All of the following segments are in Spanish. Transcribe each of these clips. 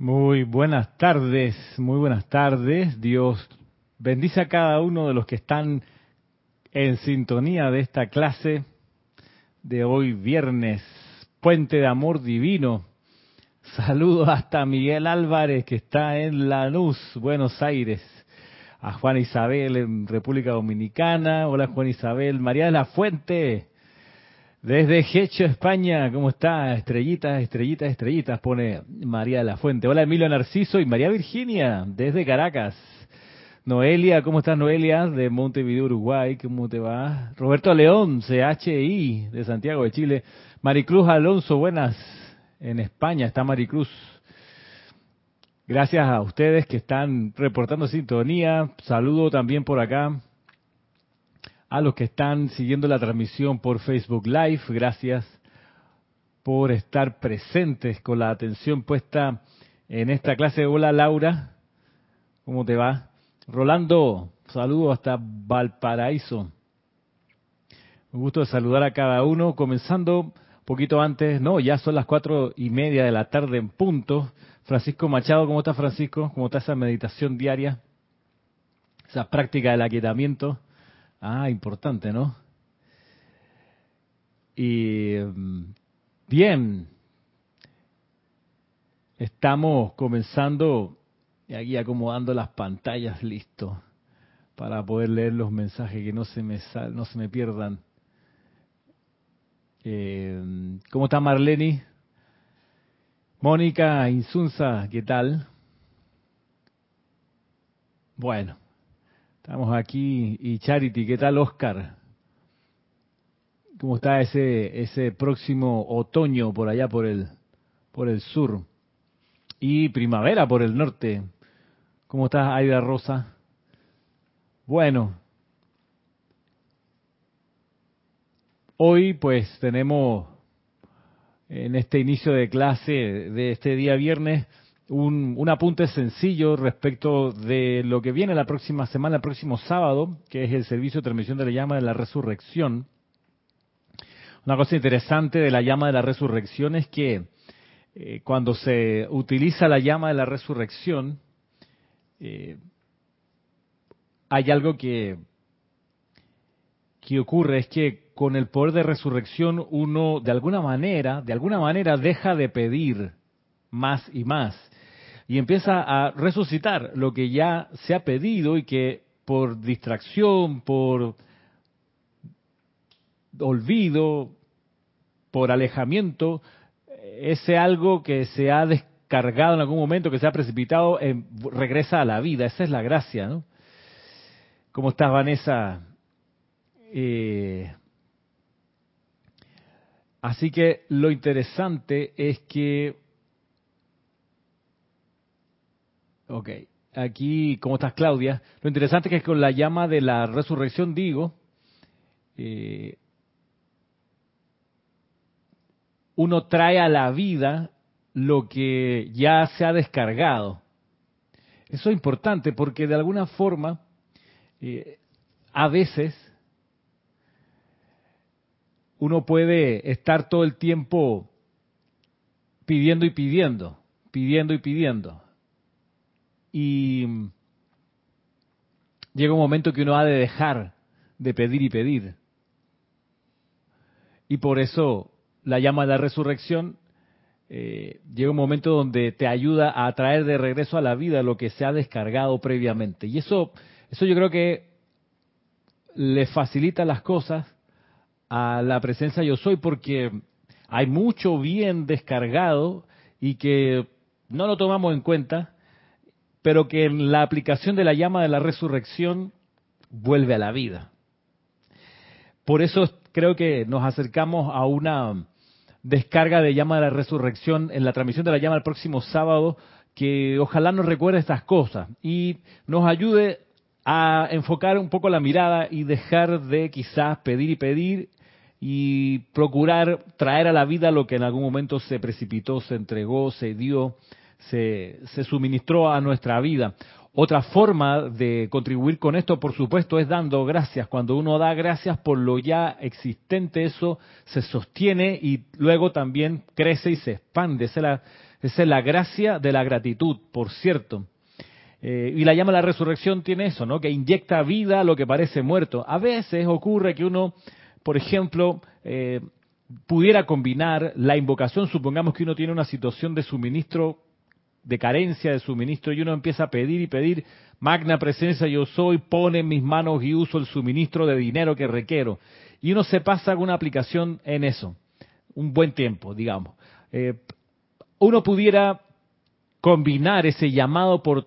Muy buenas tardes, muy buenas tardes. Dios bendice a cada uno de los que están en sintonía de esta clase de hoy viernes, Puente de Amor Divino. Saludos hasta Miguel Álvarez que está en Lanús, Buenos Aires. A Juan Isabel en República Dominicana. Hola Juan Isabel. María de la Fuente desde Hecho, España, ¿cómo está? Estrellitas, estrellitas, estrellitas, pone María de la Fuente. Hola Emilio Narciso y María Virginia, desde Caracas. Noelia, ¿cómo estás Noelia? De Montevideo, Uruguay, ¿cómo te va? Roberto León, CHI, de Santiago de Chile. Maricruz Alonso, buenas. En España está Maricruz. Gracias a ustedes que están reportando sintonía. Saludo también por acá a los que están siguiendo la transmisión por Facebook Live. Gracias por estar presentes con la atención puesta en esta clase. Hola Laura, ¿cómo te va? Rolando, saludo hasta Valparaíso. Un gusto de saludar a cada uno, comenzando poquito antes, no, ya son las cuatro y media de la tarde en punto. Francisco Machado, ¿cómo está Francisco? ¿Cómo está esa meditación diaria? Esa práctica del aquietamiento. Ah, importante, ¿no? Y mm, bien, estamos comenzando y aquí acomodando las pantallas, listo, para poder leer los mensajes que no se me no se me pierdan. Eh, ¿Cómo está Marlene? Mónica Insunza, ¿qué tal? Bueno, Estamos aquí y Charity, ¿qué tal Oscar? ¿Cómo está ese ese próximo otoño por allá por el por el sur y primavera por el norte? ¿Cómo estás Aida Rosa? Bueno, hoy pues tenemos en este inicio de clase de este día viernes un, apunte sencillo respecto de lo que viene la próxima semana, el próximo sábado, que es el servicio de transmisión de la llama de la resurrección. Una cosa interesante de la llama de la resurrección es que eh, cuando se utiliza la llama de la resurrección, eh, hay algo que, que ocurre, es que con el poder de resurrección uno de alguna manera, de alguna manera deja de pedir más y más y empieza a resucitar lo que ya se ha pedido y que por distracción, por olvido, por alejamiento, ese algo que se ha descargado en algún momento, que se ha precipitado, regresa a la vida. Esa es la gracia, ¿no? ¿Cómo estás, Vanessa? Eh, así que lo interesante es que Ok. Aquí, ¿cómo estás, Claudia? Lo interesante es que con la llama de la resurrección digo, eh, uno trae a la vida lo que ya se ha descargado. Eso es importante porque de alguna forma, eh, a veces, uno puede estar todo el tiempo pidiendo y pidiendo, pidiendo y pidiendo. Y llega un momento que uno ha de dejar de pedir y pedir. Y por eso la llama de la resurrección eh, llega un momento donde te ayuda a traer de regreso a la vida lo que se ha descargado previamente. Y eso, eso yo creo que le facilita las cosas a la presencia yo soy porque hay mucho bien descargado y que no lo tomamos en cuenta pero que en la aplicación de la llama de la resurrección vuelve a la vida. Por eso creo que nos acercamos a una descarga de llama de la resurrección en la transmisión de la llama el próximo sábado, que ojalá nos recuerde estas cosas y nos ayude a enfocar un poco la mirada y dejar de quizás pedir y pedir y procurar traer a la vida lo que en algún momento se precipitó, se entregó, se dio se, suministró a nuestra vida. Otra forma de contribuir con esto, por supuesto, es dando gracias. Cuando uno da gracias por lo ya existente, eso se sostiene y luego también crece y se expande. Esa es la es la gracia de la gratitud, por cierto. Eh, y la llama la resurrección tiene eso, ¿no? Que inyecta vida a lo que parece muerto. A veces ocurre que uno, por ejemplo, eh, pudiera combinar la invocación, supongamos que uno tiene una situación de suministro, de carencia de suministro, y uno empieza a pedir y pedir, magna presencia yo soy, pone en mis manos y uso el suministro de dinero que requiero. Y uno se pasa con una aplicación en eso, un buen tiempo, digamos. Eh, uno pudiera combinar ese llamado por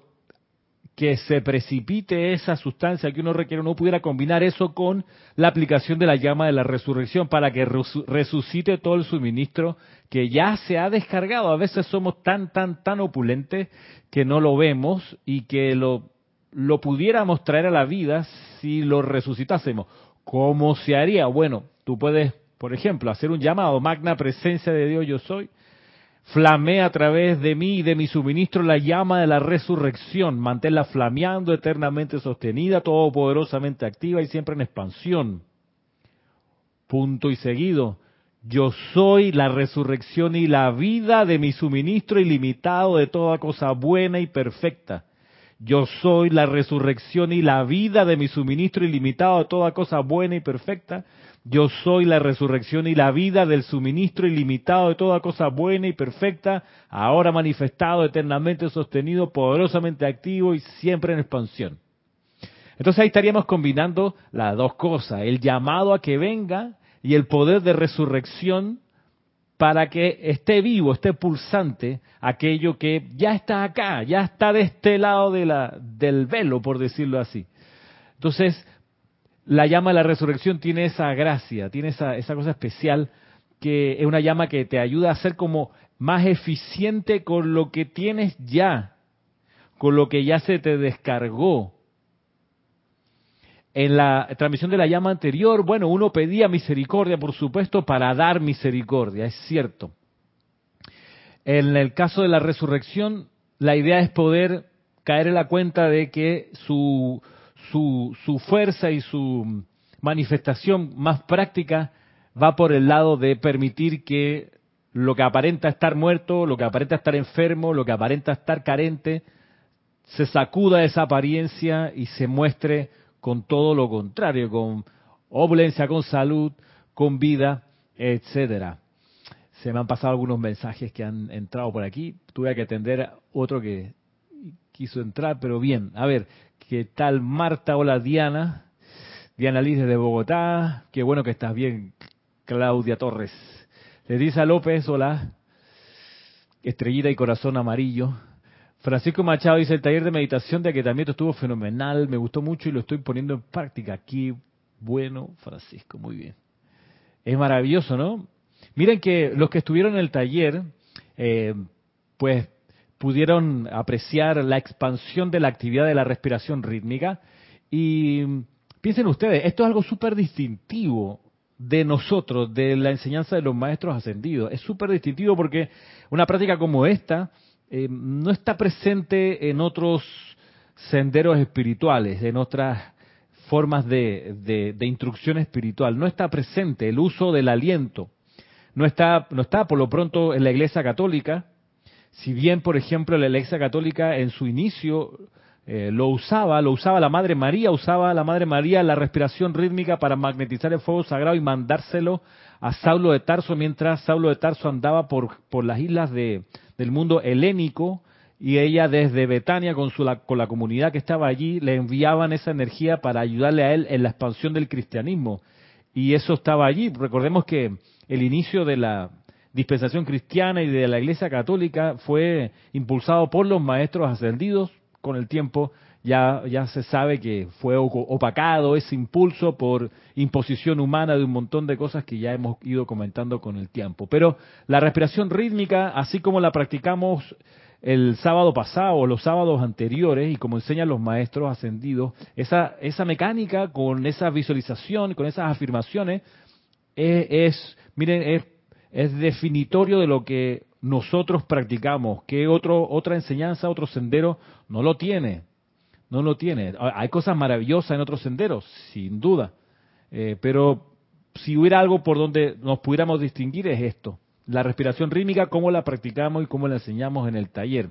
que se precipite esa sustancia que uno requiere, uno pudiera combinar eso con la aplicación de la llama de la resurrección para que resucite todo el suministro que ya se ha descargado. A veces somos tan, tan, tan opulentes que no lo vemos y que lo, lo pudiéramos traer a la vida si lo resucitásemos. ¿Cómo se haría? Bueno, tú puedes, por ejemplo, hacer un llamado, magna presencia de Dios yo soy, Flamea a través de mí y de mi suministro la llama de la resurrección. Manténla flameando, eternamente sostenida, todopoderosamente activa y siempre en expansión. Punto y seguido. Yo soy la resurrección y la vida de mi suministro ilimitado de toda cosa buena y perfecta. Yo soy la resurrección y la vida de mi suministro ilimitado de toda cosa buena y perfecta. Yo soy la resurrección y la vida del suministro ilimitado de toda cosa buena y perfecta, ahora manifestado, eternamente sostenido, poderosamente activo y siempre en expansión. Entonces ahí estaríamos combinando las dos cosas, el llamado a que venga y el poder de resurrección para que esté vivo, esté pulsante aquello que ya está acá, ya está de este lado de la, del velo, por decirlo así. Entonces, la llama de la resurrección tiene esa gracia, tiene esa, cosa especial que es una llama que te ayuda a ser como más eficiente con lo que tienes ya, con lo que ya se te descargó. En la transmisión de la llama anterior, bueno, uno pedía misericordia, por supuesto, para dar misericordia, es cierto. En el caso de la resurrección, la idea es poder caer en la cuenta de que su, su, su fuerza y su manifestación más práctica va por el lado de permitir que lo que aparenta estar muerto, lo que aparenta estar enfermo, lo que aparenta estar carente, se sacuda esa apariencia y se muestre con todo lo contrario, con opulencia, con salud, con vida, etcétera. Se me han pasado algunos mensajes que han entrado por aquí. Tuve que atender otro que quiso entrar, pero bien. A ver, ¿Qué tal Marta? Hola Diana. Diana Liz de Bogotá. Qué bueno que estás bien, Claudia Torres. Leticia López, hola. Estrellita y corazón amarillo. Francisco Machado dice, el taller de meditación de aquietamiento estuvo fenomenal, me gustó mucho y lo estoy poniendo en práctica. Aquí, bueno, Francisco, muy bien. Es maravilloso, ¿no? Miren que los que estuvieron en el taller, eh, pues pudieron apreciar la expansión de la actividad de la respiración rítmica. Y piensen ustedes, esto es algo súper distintivo de nosotros, de la enseñanza de los maestros ascendidos. Es súper distintivo porque una práctica como esta eh, no está presente en otros senderos espirituales, en otras formas de, de, de, instrucción espiritual. No está presente el uso del aliento. No está, no está por lo pronto en la Iglesia Católica, si bien, por ejemplo, la Iglesia Católica en su inicio eh, lo usaba, lo usaba la Madre María, usaba la Madre María la respiración rítmica para magnetizar el fuego sagrado y mandárselo a Saulo de Tarso mientras Saulo de Tarso andaba por, por las islas de, del mundo helénico y ella desde Betania con, su, la, con la comunidad que estaba allí le enviaban esa energía para ayudarle a él en la expansión del cristianismo. Y eso estaba allí. Recordemos que el inicio de la, dispensación cristiana y de la Iglesia Católica fue impulsado por los maestros ascendidos. Con el tiempo ya, ya se sabe que fue opacado ese impulso por imposición humana de un montón de cosas que ya hemos ido comentando con el tiempo. Pero la respiración rítmica, así como la practicamos el sábado pasado o los sábados anteriores y como enseñan los maestros ascendidos, esa, esa mecánica con esa visualización, con esas afirmaciones, es, es miren, es es definitorio de lo que nosotros practicamos, que otro, otra enseñanza, otro sendero no lo tiene, no lo tiene. Hay cosas maravillosas en otros senderos, sin duda, eh, pero si hubiera algo por donde nos pudiéramos distinguir es esto, la respiración rítmica, cómo la practicamos y cómo la enseñamos en el taller.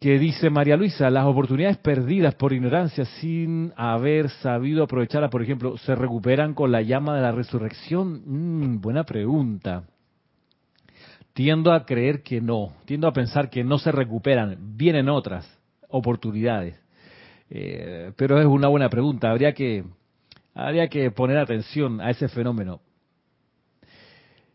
Que dice María Luisa, las oportunidades perdidas por ignorancia sin haber sabido aprovecharlas, por ejemplo, ¿se recuperan con la llama de la resurrección? Mm, buena pregunta. Tiendo a creer que no, tiendo a pensar que no se recuperan, vienen otras oportunidades. Eh, pero es una buena pregunta, habría que, habría que poner atención a ese fenómeno.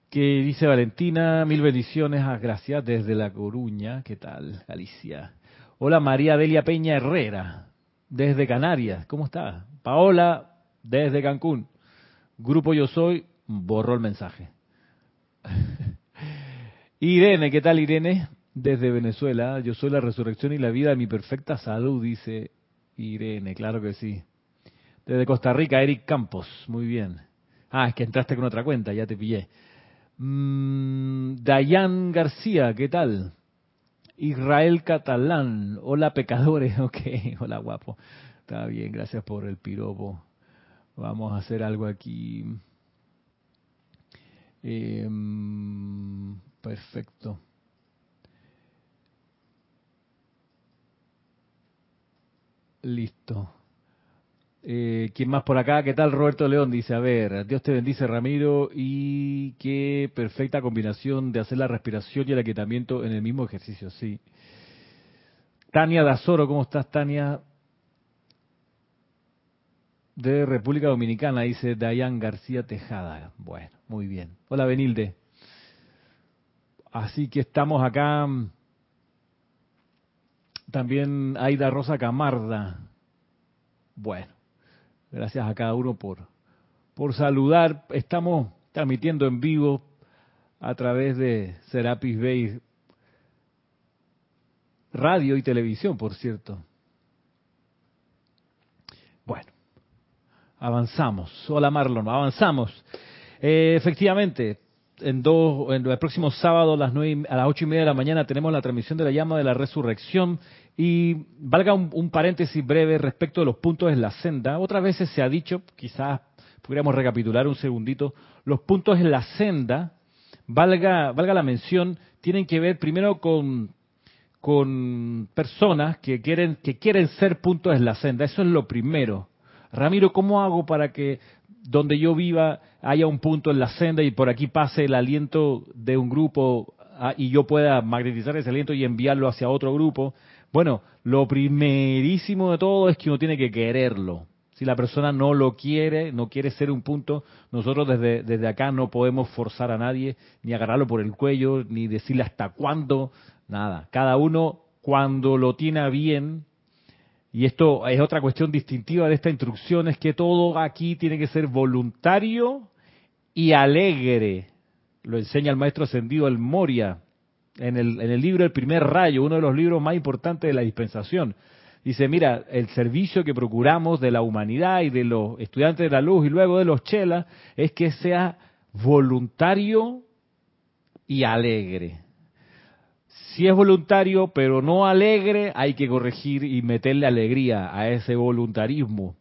Que dice Valentina, mil bendiciones, a gracias desde La Coruña, ¿qué tal, Galicia? Hola María Delia Peña Herrera, desde Canarias, ¿cómo está? Paola, desde Cancún. Grupo Yo Soy, borró el mensaje. Irene, ¿qué tal Irene? Desde Venezuela, yo soy la resurrección y la vida de mi perfecta salud, dice Irene, claro que sí. Desde Costa Rica, Eric Campos, muy bien. Ah, es que entraste con otra cuenta, ya te pillé. Mm, Dayan García, ¿qué tal? Israel Catalán, hola pecadores, ok, hola guapo. Está bien, gracias por el piropo. Vamos a hacer algo aquí. Eh, Perfecto. Listo. Eh, ¿Quién más por acá? ¿Qué tal Roberto León? Dice, a ver, Dios te bendice Ramiro y qué perfecta combinación de hacer la respiración y el aquietamiento en el mismo ejercicio, sí. Tania Dazoro, ¿cómo estás Tania? De República Dominicana, dice Dayan García Tejada. Bueno, muy bien. Hola Benilde. Así que estamos acá. También Aida Rosa Camarda. Bueno, gracias a cada uno por, por saludar. Estamos transmitiendo en vivo a través de Serapis Bay radio y televisión, por cierto. Bueno, avanzamos. Hola Marlon, avanzamos. Eh, efectivamente, en dos, en el próximo sábado a las nueve, a las ocho y media de la mañana tenemos la transmisión de la llama de la resurrección y valga un, paréntesis breve respecto de los puntos en la senda. Otras veces se ha dicho, quizás pudiéramos recapitular un segundito, los puntos en la senda, valga, valga la mención, tienen que ver primero con, con personas que quieren, que quieren ser puntos en la senda. Eso es lo primero. Ramiro, ¿cómo hago para que donde yo viva haya un punto en la senda y por aquí pase el aliento de un grupo ah, y yo pueda magnetizar ese aliento y enviarlo hacia otro grupo. Bueno, lo primerísimo de todo es que uno tiene que quererlo. Si la persona no lo quiere, no quiere ser un punto, nosotros desde, desde acá no podemos forzar a nadie, ni agarrarlo por el cuello, ni decirle hasta cuándo, nada. Cada uno, cuando lo tiene bien, y esto es otra cuestión distintiva de esta instrucción, es que todo aquí tiene que ser voluntario y alegre. Lo enseña el maestro ascendido el Moria en el, en el libro El primer rayo, uno de los libros más importantes de la dispensación. Dice, mira, el servicio que procuramos de la humanidad y de los estudiantes de la luz y luego de los chelas es que sea voluntario y alegre. Si es voluntario pero no alegre, hay que corregir y meterle alegría a ese voluntarismo.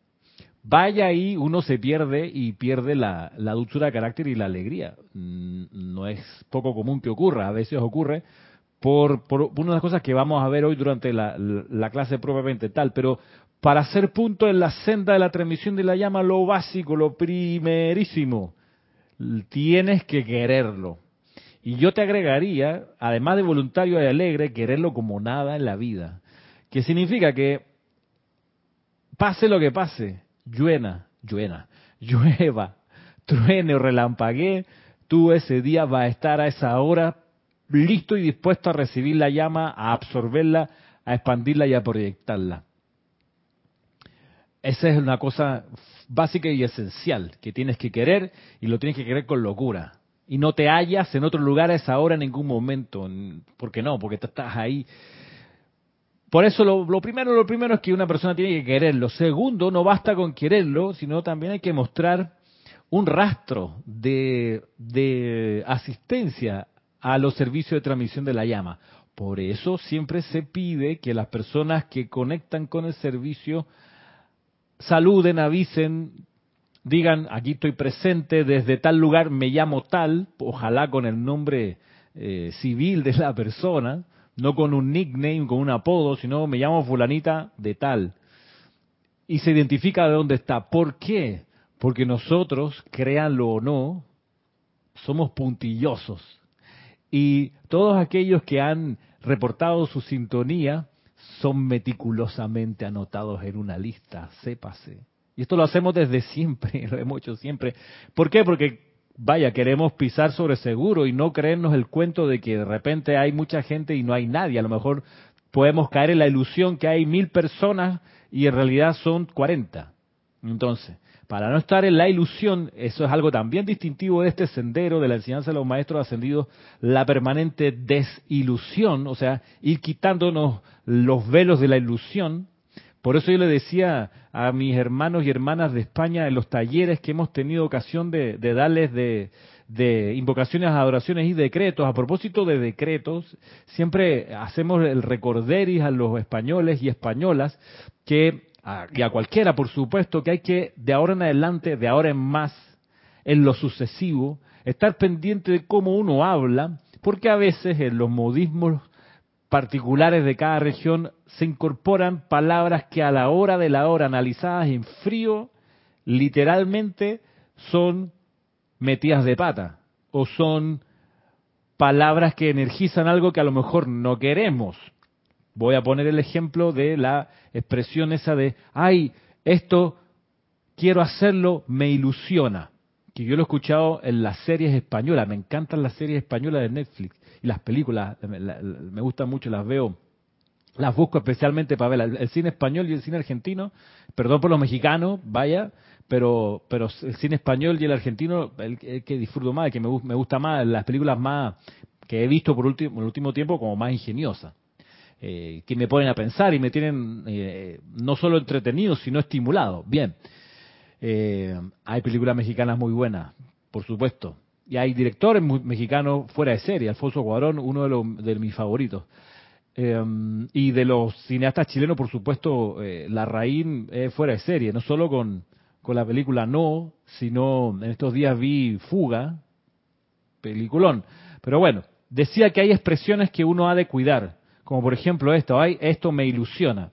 Vaya ahí, uno se pierde y pierde la, dulzura de carácter y la alegría. Mm, no es poco común que ocurra, a veces ocurre por, por una de las cosas que vamos a ver hoy durante la, la clase propiamente tal, pero para hacer punto en la senda de la transmisión de la llama, lo básico, lo primerísimo, tienes que quererlo. Y yo te agregaría, además de voluntario y alegre, quererlo como nada en la vida. Que significa que pase lo que pase, lluena, lluena, llueva, truene o relampaguee, tú ese día vas a estar a esa hora listo y dispuesto a recibir la llama, a absorberla, a expandirla y a proyectarla. Esa es una cosa básica y esencial que tienes que querer y lo tienes que querer con locura y no te hallas en otro lugar a esa hora en ningún momento. ¿Por qué no? Porque tú estás ahí. Por eso lo, primero, lo primero es que una persona tiene que quererlo. Segundo, no basta con quererlo, sino también hay que mostrar un rastro de, de asistencia a los servicios de transmisión de la llama. Por eso siempre se pide que las personas que conectan con el servicio saluden, avisen, digan, aquí estoy presente, desde tal lugar me llamo tal, ojalá con el nombre eh, civil de la persona, no con un nickname, con un apodo, sino me llamo fulanita de tal. Y se identifica de dónde está. ¿Por qué? Porque nosotros, créanlo o no, somos puntillosos. Y todos aquellos que han reportado su sintonía son meticulosamente anotados en una lista, sépase. Y esto lo hacemos desde siempre, lo hemos hecho siempre. ¿Por qué? Porque, vaya, queremos pisar sobre seguro y no creernos el cuento de que de repente hay mucha gente y no hay nadie. A lo mejor podemos caer en la ilusión que hay mil personas y en realidad son cuarenta. Entonces, para no estar en la ilusión, eso es algo también distintivo de este sendero de la enseñanza de los maestros ascendidos, la permanente desilusión, o sea, ir quitándonos los velos de la ilusión. Por eso yo le decía a mis hermanos y hermanas de España en los talleres que hemos tenido ocasión de, darles de, de invocaciones, adoraciones y decretos. A propósito de decretos, siempre hacemos el recorderis a los españoles y españolas que y a cualquiera, por supuesto, que hay que, de ahora en adelante, de ahora en más, en lo sucesivo, estar pendiente de cómo uno habla, porque a veces en los modismos particulares de cada región se incorporan palabras que a la hora de la hora, analizadas en frío, literalmente son metidas de pata, o son palabras que energizan algo que a lo mejor no queremos, Voy a poner el ejemplo de la expresión esa de, ay, esto quiero hacerlo, me ilusiona. Que yo lo he escuchado en las series españolas, me encantan las series españolas de Netflix y las películas, me gustan mucho, las veo, las busco especialmente para ver el cine español y el cine argentino, perdón por los mexicanos, vaya, pero pero el cine español y el argentino, el, que disfruto más, el que me, me gusta más, las películas más que he visto por último, el último tiempo como más ingeniosas. Eh, que me ponen a pensar y me tienen eh, no solo entretenido, sino estimulado. Bien, eh, hay películas mexicanas muy buenas, por supuesto. Y hay directores mexicanos fuera de serie. Alfonso Cuarón, uno de, los, de mis favoritos. Y de los cineastas chilenos, por supuesto, La Raín es fuera de serie, no solo con, con la película No, sino en estos días vi Fuga, peliculón. Pero bueno, decía que hay expresiones que uno ha de cuidar como por ejemplo esto, ay, esto me ilusiona.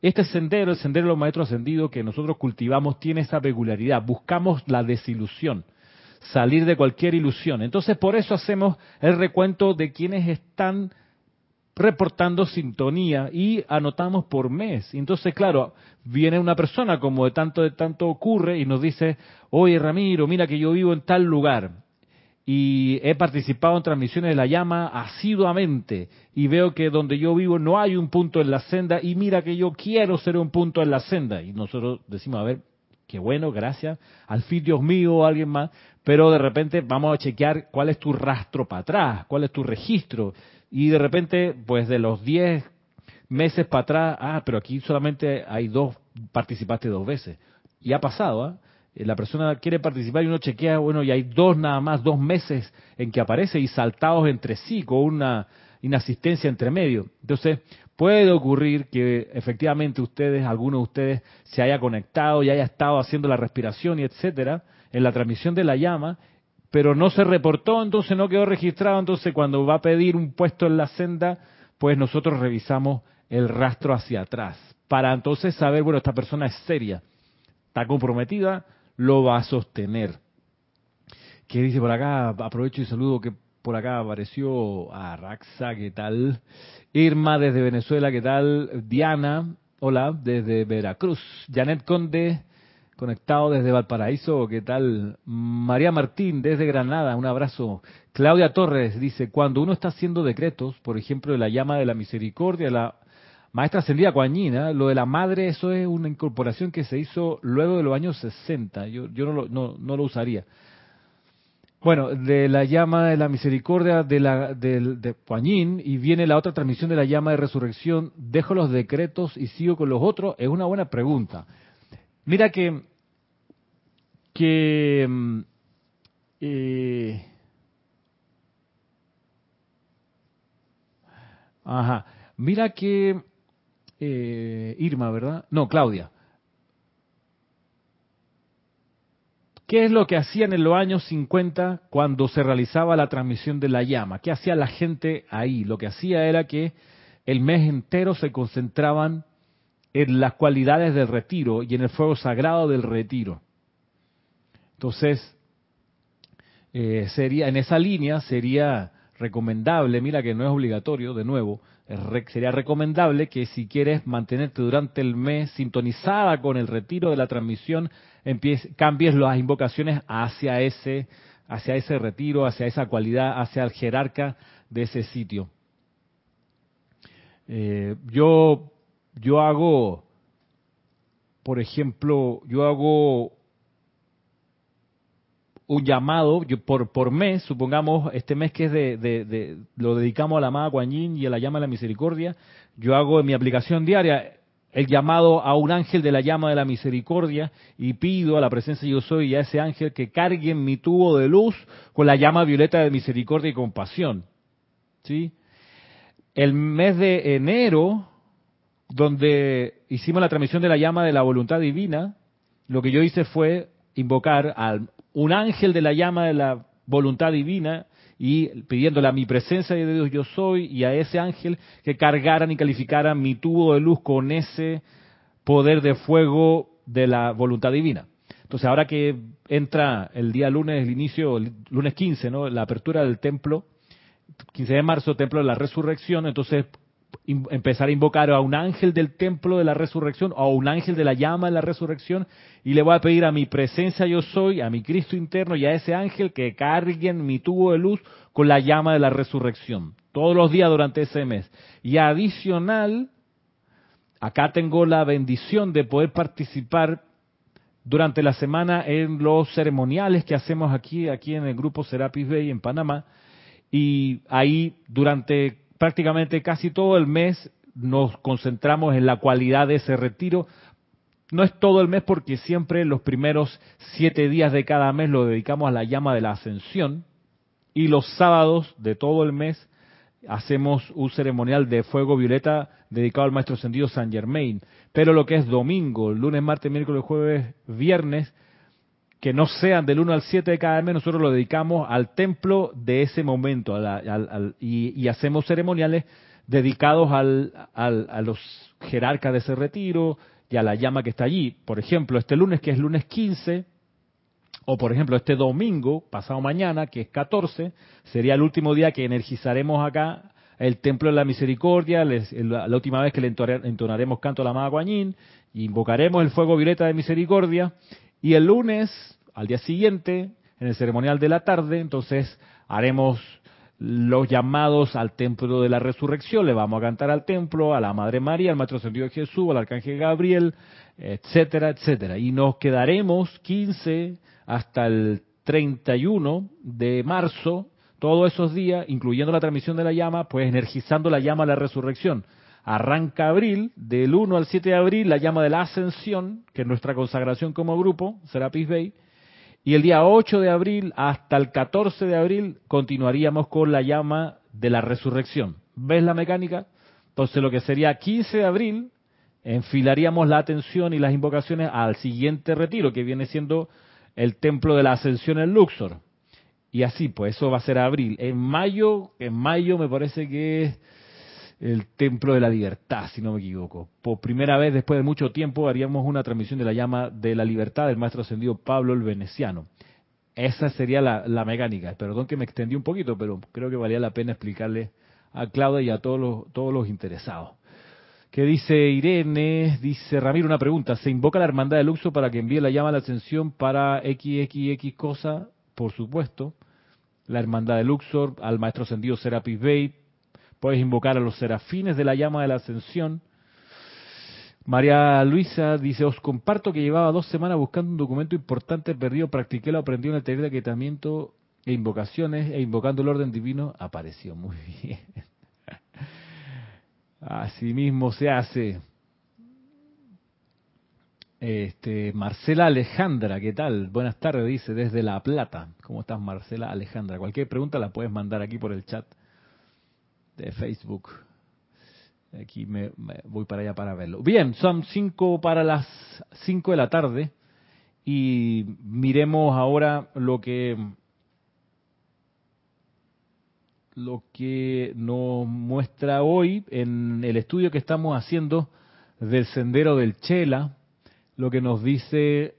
Este sendero, el sendero de los maestros ascendidos que nosotros cultivamos, tiene esa peculiaridad. Buscamos la desilusión, salir de cualquier ilusión. Entonces, por eso hacemos el recuento de quienes están reportando sintonía y anotamos por mes. Entonces, claro, viene una persona como de tanto de tanto ocurre y nos dice, oye Ramiro, mira que yo vivo en tal lugar y he participado en transmisiones de la llama asiduamente y veo que donde yo vivo no hay un punto en la senda y mira que yo quiero ser un punto en la senda y nosotros decimos a ver qué bueno gracias. Al fin Dios mío o alguien más pero de repente vamos a chequear cuál es tu rastro para atrás cuál es tu registro y de repente pues de los 10 meses para atrás ah pero aquí solamente hay dos participaste dos veces y ha pasado ¿ah? Eh, la persona quiere participar y uno chequea, bueno, y hay dos nada más, dos meses en que aparece y saltados entre sí con una inasistencia entre medio. Entonces, puede ocurrir que efectivamente ustedes, algunos de ustedes, se haya conectado y haya estado haciendo la respiración y etcétera en la transmisión de la llama, pero no se reportó, entonces no quedó registrado, entonces cuando va a pedir un puesto en la senda, pues nosotros revisamos el rastro hacia atrás, para entonces saber, bueno, esta persona es seria, está comprometida, lo va a sostener. ¿Qué dice por acá? Aprovecho y saludo que por acá apareció a Raxa, ¿qué tal? Irma desde Venezuela, ¿qué tal? Diana, hola, desde Veracruz. Janet Conde, conectado desde Valparaíso, ¿qué tal? María Martín, desde Granada, un abrazo. Claudia Torres dice, cuando uno está haciendo decretos, por ejemplo, de la llama de la misericordia, la Maestra Ascendida Coañina, lo de la madre, eso es una incorporación que se hizo luego de los años 60. Yo, no, lo, usaría. Bueno, de la llama de la misericordia de, la, de, de y viene la otra transmisión de la llama de resurrección. ¿Dejo los decretos y sigo con los otros? Es una buena pregunta. Mira que, que mm, eh, ajá, mira que eh, Irma, ¿verdad? No, Claudia. ¿Qué es lo que hacían en los años 50 cuando se realizaba la transmisión de la llama? ¿Qué hacía la gente ahí? Lo que hacía era que el mes entero se concentraban en las cualidades del retiro y en el fuego sagrado del retiro. Entonces, eh, sería en esa línea sería recomendable, mira que no es obligatorio, de nuevo, sería recomendable que si quieres mantenerte durante el mes sintonizada con el retiro de la transmisión, cambies las invocaciones hacia ese, hacia ese retiro, hacia esa cualidad, hacia el jerarca de ese sitio. Eh, yo, yo hago, por ejemplo, yo hago un llamado por, por mes, supongamos este mes que es de, lo dedicamos a la amada Kuan y a la llama de la misericordia, yo hago en mi aplicación diaria el llamado a un ángel de la llama de la misericordia y pido a la presencia yo soy y a ese ángel que carguen mi tubo de luz con la llama violeta de misericordia y compasión. ¿Sí? El mes de enero, donde hicimos la transmisión de la llama de la voluntad divina, lo que yo hice fue invocar al un ángel de la llama de la voluntad divina y pidiéndole a mi presencia de Dios yo soy y a ese ángel que cargaran y calificaran mi tubo de luz con ese poder de fuego de la voluntad divina. Entonces ahora que entra el día lunes, el inicio, el lunes 15, ¿no? la apertura del templo, 15 de marzo, templo de la resurrección, entonces empezar a invocar a un ángel del templo de la resurrección o a un ángel de la llama de la resurrección y le voy a pedir a mi presencia yo soy, a mi Cristo interno y a ese ángel que carguen mi tubo de luz con la llama de la resurrección todos los días durante ese mes. Y adicional, acá tengo la bendición de poder participar durante la semana en los ceremoniales que hacemos aquí, aquí en el grupo Serapis Bay en Panamá. Y ahí durante prácticamente casi todo el mes nos concentramos en la cualidad de ese retiro. No es todo el mes porque siempre los primeros siete días de cada mes lo dedicamos a la llama de la ascensión y los sábados de todo el mes hacemos un ceremonial de fuego violeta dedicado al maestro ascendido San Germain. Pero lo que es domingo, lunes, martes, miércoles, jueves, viernes, que no sean del 1 al 7 de cada mes, nosotros lo dedicamos al templo de ese momento y, hacemos ceremoniales dedicados al, a los jerarcas de ese retiro y a la llama que está allí. Por ejemplo, este lunes, que es lunes 15, o por ejemplo este domingo, pasado mañana, que es 14, sería el último día que energizaremos acá el Templo de la Misericordia, la, última vez que le entonaremos canto a la amada Guañín, invocaremos el fuego violeta de misericordia, y el lunes, al día siguiente, en el ceremonial de la tarde, entonces haremos los llamados al templo de la resurrección, le vamos a cantar al templo, a la Madre María, al Maestro de Jesús, al Arcángel Gabriel, etcétera, etcétera. Y nos quedaremos 15 hasta el 31 de marzo, todos esos días, incluyendo la transmisión de la llama, pues energizando la llama de la resurrección. Arranca abril, del 1 al 7 de abril, la llama de la ascensión, que es nuestra consagración como grupo, Serapis Bay. Y el día 8 de abril hasta el 14 de abril continuaríamos con la llama de la resurrección. ¿Ves la mecánica? Entonces lo que sería 15 de abril, enfilaríamos la atención y las invocaciones al siguiente retiro, que viene siendo el templo de la ascensión en Luxor. Y así, pues eso va a ser abril. En mayo, en mayo me parece que es el Templo de la Libertad, si no me equivoco. Por primera vez después de mucho tiempo haríamos una transmisión de la llama de la libertad del maestro ascendido Pablo el Veneciano. Esa sería la, mecánica. Perdón que me extendí un poquito, pero creo que valía la pena explicarle a Claudia y a todos los, todos los interesados. ¿Qué dice Irene? Dice Ramiro una pregunta. ¿Se invoca la hermandad de Luxo para que envíe la llama a la ascensión para XXX cosa? Por supuesto. La hermandad de Luxor, al maestro ascendido Serapis Bey, Puedes invocar a los serafines de la llama de la ascensión. María Luisa dice, os comparto que llevaba dos semanas buscando un documento importante perdido, practiqué lo aprendí en el de aquietamiento e invocaciones, e invocando el orden divino, apareció. Muy bien. Así mismo se hace. Este, Marcela Alejandra, ¿qué tal? Buenas tardes, dice desde La Plata. ¿Cómo estás, Marcela Alejandra? Cualquier pregunta la puedes mandar aquí por el chat de Facebook. Aquí me, voy para allá para verlo. Bien, son cinco para las cinco de la tarde y miremos ahora lo que lo que nos muestra hoy en el estudio que estamos haciendo del sendero del Chela, lo que nos dice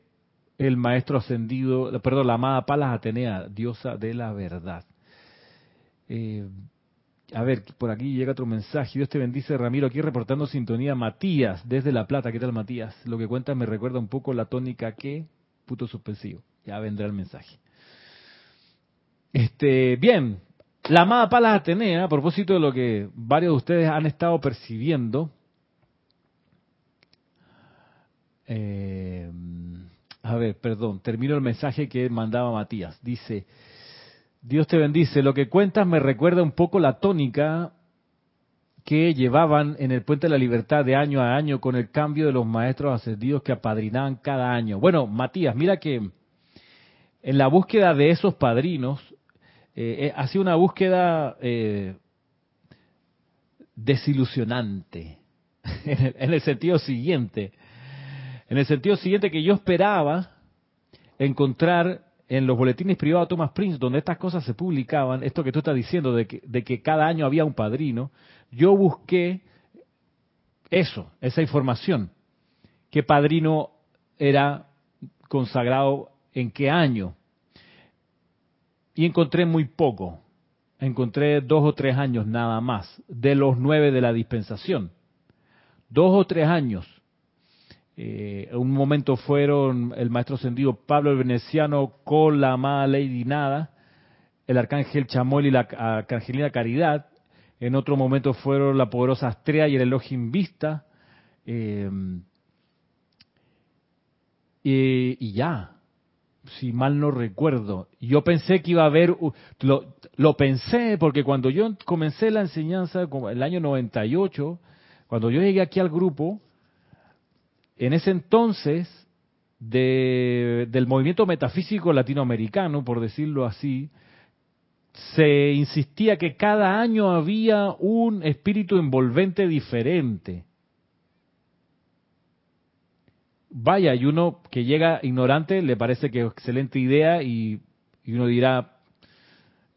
el maestro ascendido, perdón, la amada Palas Atenea, diosa de la verdad. Eh, a ver, por aquí llega otro mensaje. Dios te bendice, Ramiro. Aquí reportando sintonía. Matías, desde La Plata. ¿Qué tal, Matías? Lo que cuenta me recuerda un poco la tónica que. Puto suspensivo. Ya vendrá el mensaje. Este, bien. La amada Palas Atenea, a propósito de lo que varios de ustedes han estado percibiendo. Eh, a ver, perdón. Termino el mensaje que mandaba Matías. Dice. Dios te bendice. Lo que cuentas me recuerda un poco la tónica que llevaban en el Puente de la Libertad de año a año con el cambio de los maestros ascendidos que apadrinaban cada año. Bueno, Matías, mira que en la búsqueda de esos padrinos, eh, eh, ha sido una búsqueda eh, desilusionante, en el sentido siguiente, en el sentido siguiente que yo esperaba encontrar en los boletines privados de Thomas Prince, donde estas cosas se publicaban, esto que tú estás diciendo de que, cada año había un padrino, yo busqué eso, esa información. ¿Qué padrino era consagrado en qué año? Y encontré muy poco. Encontré dos o tres años nada más, de los nueve de la dispensación. Dos o tres años. Eh, en un momento fueron el maestro ascendido Pablo el Veneciano con la amada Lady Nada, el arcángel Chamuel y la arcangelina Caridad. En otro momento fueron la poderosa Astrea y el Elohim Vista. Eh, y, ya, si mal no recuerdo. Yo pensé que iba a haber, lo, lo pensé porque cuando yo comencé la enseñanza, el año 98, cuando yo llegué aquí al grupo, en ese entonces del movimiento metafísico latinoamericano, por decirlo así, se insistía que cada año había un espíritu envolvente diferente. Vaya, y uno que llega ignorante le parece que es excelente idea y, uno dirá,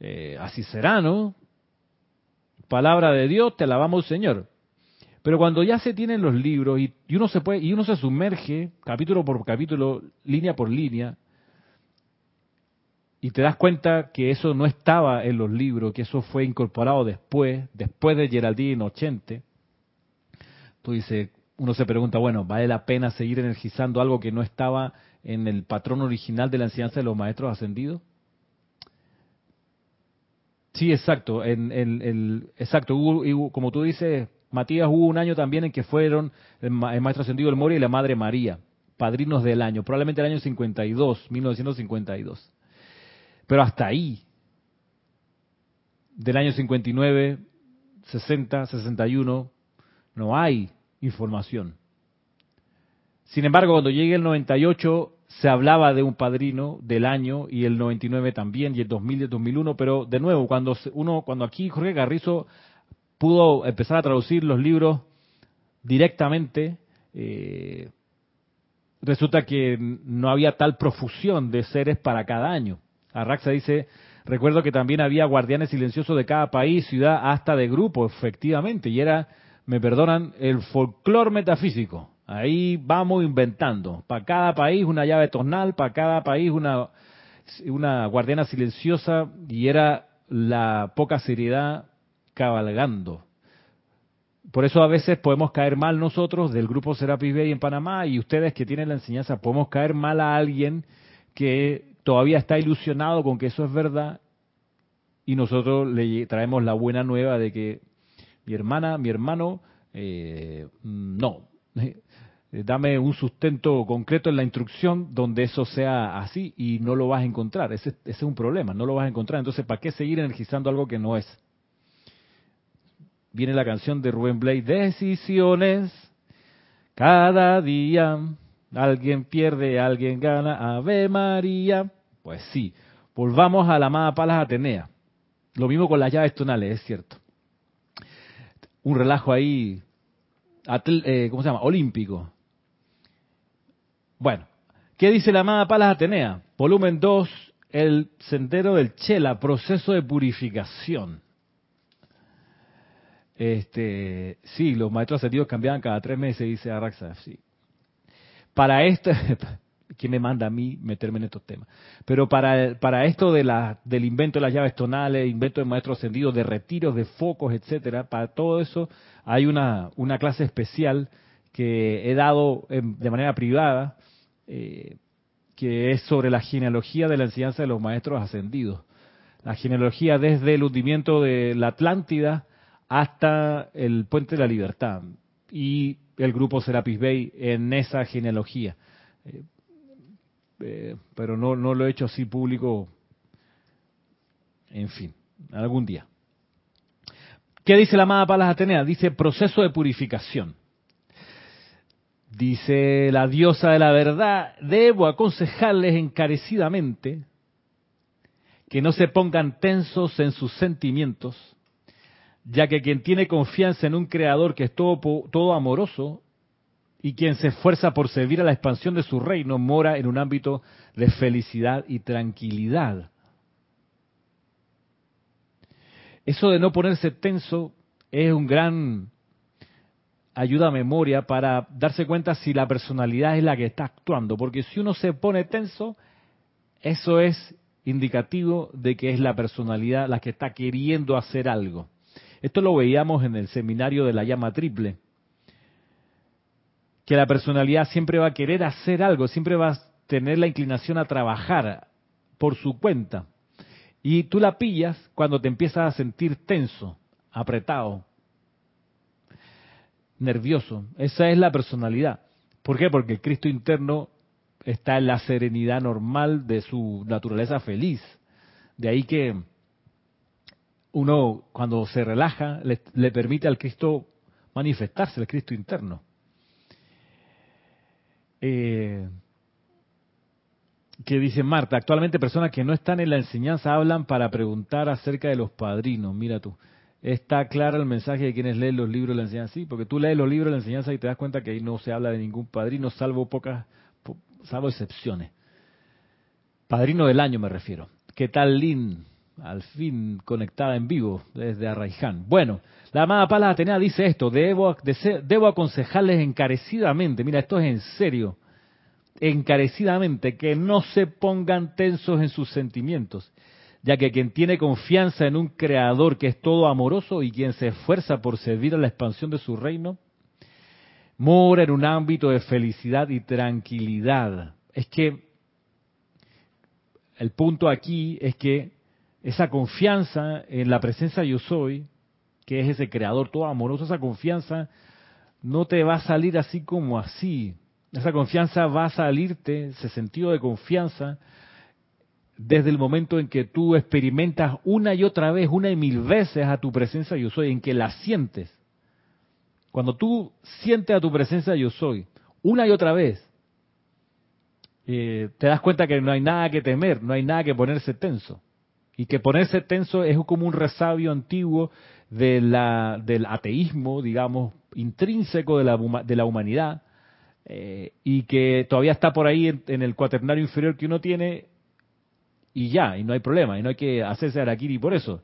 eh, así será, ¿no? Palabra de Dios, te alabamos Señor. Pero cuando ya se tienen los libros y, uno se puede y uno se sumerge capítulo por capítulo, línea por línea, y te das cuenta que eso no estaba en los libros, que eso fue incorporado después, después de Geraldine 80, tú dices, uno se pregunta, bueno, ¿vale la pena seguir energizando algo que no estaba en el patrón original de la enseñanza de los maestros ascendidos? Sí, exacto. En, el, exacto. como tú dices, Matías hubo un año también en que fueron el, maestro ascendido del Mori y la Madre María, padrinos del año, probablemente el año 52, 1952. Pero hasta ahí, del año 59, 60, 61, no hay información. Sin embargo, cuando llegue el 98, se hablaba de un padrino del año y el 99 también y el 2000 y el 2001, pero de nuevo, cuando uno, cuando aquí Jorge Garrizo pudo empezar a traducir los libros directamente, eh, resulta que no había tal profusión de seres para cada año. Arraxa dice, recuerdo que también había guardianes silenciosos de cada país, ciudad, hasta de grupo, efectivamente, y era, me perdonan, el folclore metafísico. Ahí vamos inventando. Para cada país una llave tonal, para cada país una, una guardiana silenciosa, y era la poca seriedad cabalgando. Por eso a veces podemos caer mal nosotros del grupo Serapis Bay en Panamá y ustedes que tienen la enseñanza, podemos caer mal a alguien que todavía está ilusionado con que eso es verdad y nosotros le traemos la buena nueva de que mi hermana, mi hermano, eh, no, dame un sustento concreto en la instrucción donde eso sea así y no lo vas a encontrar. Ese, ese, es un problema, no lo vas a encontrar. Entonces, ¿para qué seguir energizando algo que no es? Viene la canción de Rubén Blade, Decisiones, cada día alguien pierde, alguien gana, Ave María. Pues sí, volvamos a la amada Palas Atenea. Lo mismo con las llaves tonales, es cierto. Un relajo ahí, eh, ¿cómo se llama? Olímpico. Bueno, ¿Qué dice la amada Palas Atenea? Volumen 2, el sendero del Chela, proceso de purificación. Este, sí, los maestros ascendidos cambiaban cada tres meses, dice Araxa. Sí. Para esto, ¿quién me manda a mí meterme en estos temas? Pero para, para esto de la, del invento de las llaves tonales, invento de maestros ascendidos, de retiros de focos, etcétera, para todo eso hay una, una clase especial que he dado de manera privada, eh, que es sobre la genealogía de la enseñanza de los maestros ascendidos. La genealogía desde el hundimiento de la Atlántida hasta el Puente de la Libertad y el grupo Serapis Bay en esa genealogía. Eh, eh, pero no, lo he hecho así público, en fin, algún día. ¿Qué dice la amada Palas Atenea? Dice proceso de purificación. Dice la diosa de la verdad, debo aconsejarles encarecidamente que no se pongan tensos en sus sentimientos, ya que quien tiene confianza en un creador que es todo, todo amoroso y quien se esfuerza por servir a la expansión de su reino mora en un ámbito de felicidad y tranquilidad. Eso de no ponerse tenso es un gran ayuda a memoria para darse cuenta si la personalidad es la que está actuando, porque si uno se pone tenso, eso es indicativo de que es la personalidad la que está queriendo hacer algo. Esto lo veíamos en el seminario de la llama triple, que la personalidad siempre va a querer hacer algo, siempre va a tener la inclinación a trabajar por su cuenta. Y tú la pillas cuando te empiezas a sentir tenso, apretado, nervioso. Esa es la personalidad. ¿Por qué? Porque el Cristo interno está en la serenidad normal de su naturaleza feliz. De ahí que uno cuando se relaja le, permite al Cristo manifestarse, el Cristo interno. Eh, que dice Marta, actualmente personas que no están en la enseñanza hablan para preguntar acerca de los padrinos. Mira tú está claro el mensaje de quienes leen los libros de la enseñanza. Sí, porque tú lees los libros de la enseñanza y te das cuenta que ahí no se habla de ningún padrino, salvo pocas, salvo excepciones. Padrino del año me refiero. ¿Qué tal, Lynn? Al fin conectada en vivo desde Arraiján. Bueno, la amada Pala Atenea dice esto, debo, debo aconsejarles encarecidamente, mira, esto es en serio, encarecidamente, que no se pongan tensos en sus sentimientos ya que quien tiene confianza en un creador que es todo amoroso y quien se esfuerza por servir a la expansión de su reino, mora en un ámbito de felicidad y tranquilidad. Es que el punto aquí es que esa confianza en la presencia yo soy, que es ese creador todo amoroso, esa confianza no te va a salir así como así. Esa confianza va a salirte, ese sentido de confianza desde el momento en que tú experimentas una y otra vez, una y mil veces a tu presencia yo soy, en que la sientes. Cuando tú sientes a tu presencia yo soy, una y otra vez, eh, te das cuenta que no hay nada que temer, no hay nada que ponerse tenso. Y que ponerse tenso es como un resabio antiguo de del ateísmo, digamos, intrínseco de la, de la humanidad, eh, y que todavía está por ahí en el cuaternario inferior que uno tiene y ya, y no hay problema, y no hay que hacerse araquiri por eso.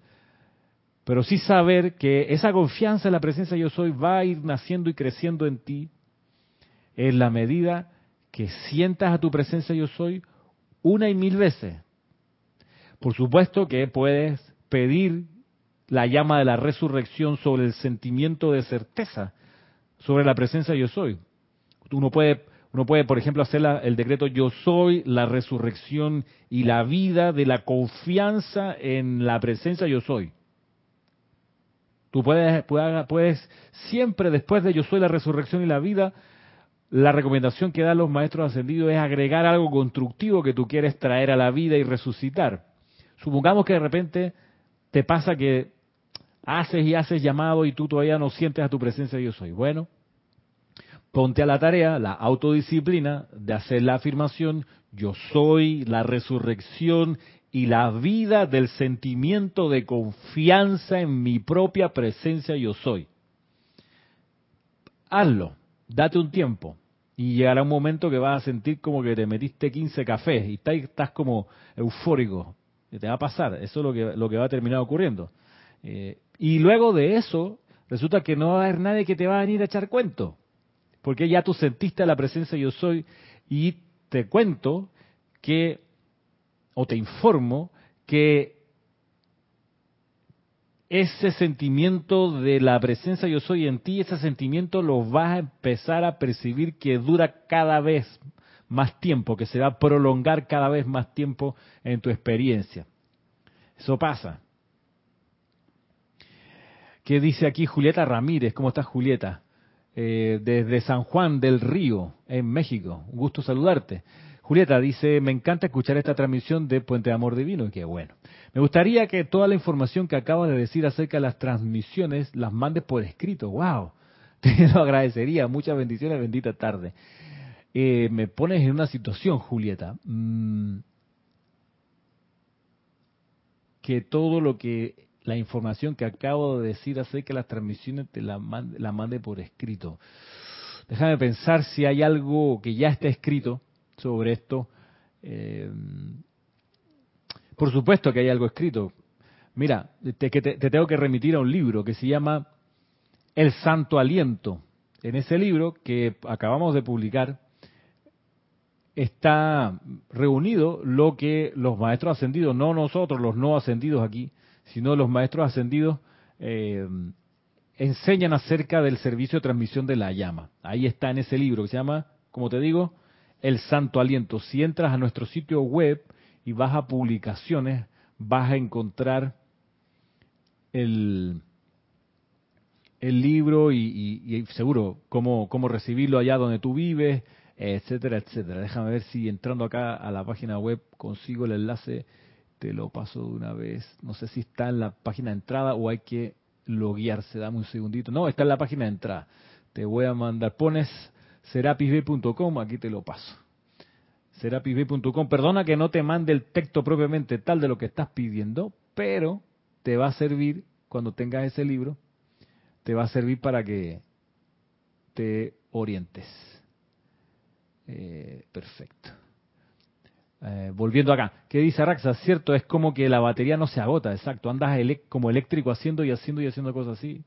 Pero sí saber que esa confianza en la presencia yo soy va a ir naciendo y creciendo en ti en la medida que sientas a tu presencia yo soy una y mil veces. Por supuesto que puedes pedir la llama de la resurrección sobre el sentimiento de certeza, sobre la presencia yo soy. Uno puede uno puede, por ejemplo, hacer el decreto yo soy la resurrección y la vida de la confianza en la presencia yo soy. Tú puedes, puedes, siempre después de yo soy la resurrección y la vida, la recomendación que dan los maestros ascendidos es agregar algo constructivo que tú quieres traer a la vida y resucitar. Supongamos que de repente te pasa que haces y haces llamado y tú todavía no sientes a tu presencia yo soy. Bueno, ponte a la tarea, la autodisciplina de hacer la afirmación, yo soy la resurrección y la vida del sentimiento de confianza en mi propia presencia yo soy. Hazlo, date un tiempo Y llegará un momento que vas a sentir como que te metiste 15 cafés y estás, estás como eufórico. Te va a pasar, eso es lo que, lo que va a terminar ocurriendo. Eh, y luego de eso, resulta que no va a haber nadie que te va a venir a echar cuento. Porque ya tú sentiste la presencia yo soy y te cuento que, o te informo, que ese sentimiento de la presencia yo soy en ti, ese sentimiento lo vas a empezar a percibir que dura cada vez más tiempo, que se va a prolongar cada vez más tiempo en tu experiencia. Eso pasa. ¿Qué dice aquí Julieta Ramírez? ¿Cómo estás Julieta? Eh, desde San Juan del Río, en México. Un gusto saludarte. Julieta dice, me encanta escuchar esta transmisión de Puente de Amor Divino. Qué bueno. Me gustaría que toda la información que acabas de decir acerca de las transmisiones las mandes por escrito. ¡Wow! Te lo agradecería. Muchas bendiciones, bendita tarde. Eh, me pones en una situación, Julieta, mm, que todo lo que, la información que acabo de decir acerca de las transmisiones te la mande, la mande por escrito. Déjame pensar si hay algo que ya está escrito sobre esto. Eh, por supuesto que hay algo escrito. Mira, te, te, tengo que remitir a un libro que se llama El Santo Aliento. En ese libro que acabamos de publicar está reunido lo que los maestros ascendidos, no nosotros los no ascendidos aquí, sino los maestros ascendidos eh, enseñan acerca del servicio de transmisión de la llama. Ahí está en ese libro que se llama, como te digo, El Santo Aliento. Si entras a nuestro sitio web, y vas a publicaciones, vas a encontrar el, libro y, seguro cómo, cómo recibirlo allá donde tú vives, etcétera, etcétera. Déjame ver si entrando acá a la página web consigo el enlace, te lo paso de una vez. No sé si está en la página de entrada o hay que loguearse. Dame un segundito. No, está en la página de entrada. Te voy a mandar, pones serapisb.com, aquí te lo paso serapisb.com. Perdona que no te mande el texto propiamente tal de lo que estás pidiendo, pero te va a servir cuando tengas ese libro, te va a servir para que te orientes. Eh, perfecto. Eh, volviendo acá, ¿qué dice Araxa? Cierto, es como que la batería no se agota, exacto. Andas como eléctrico haciendo y haciendo y haciendo cosas así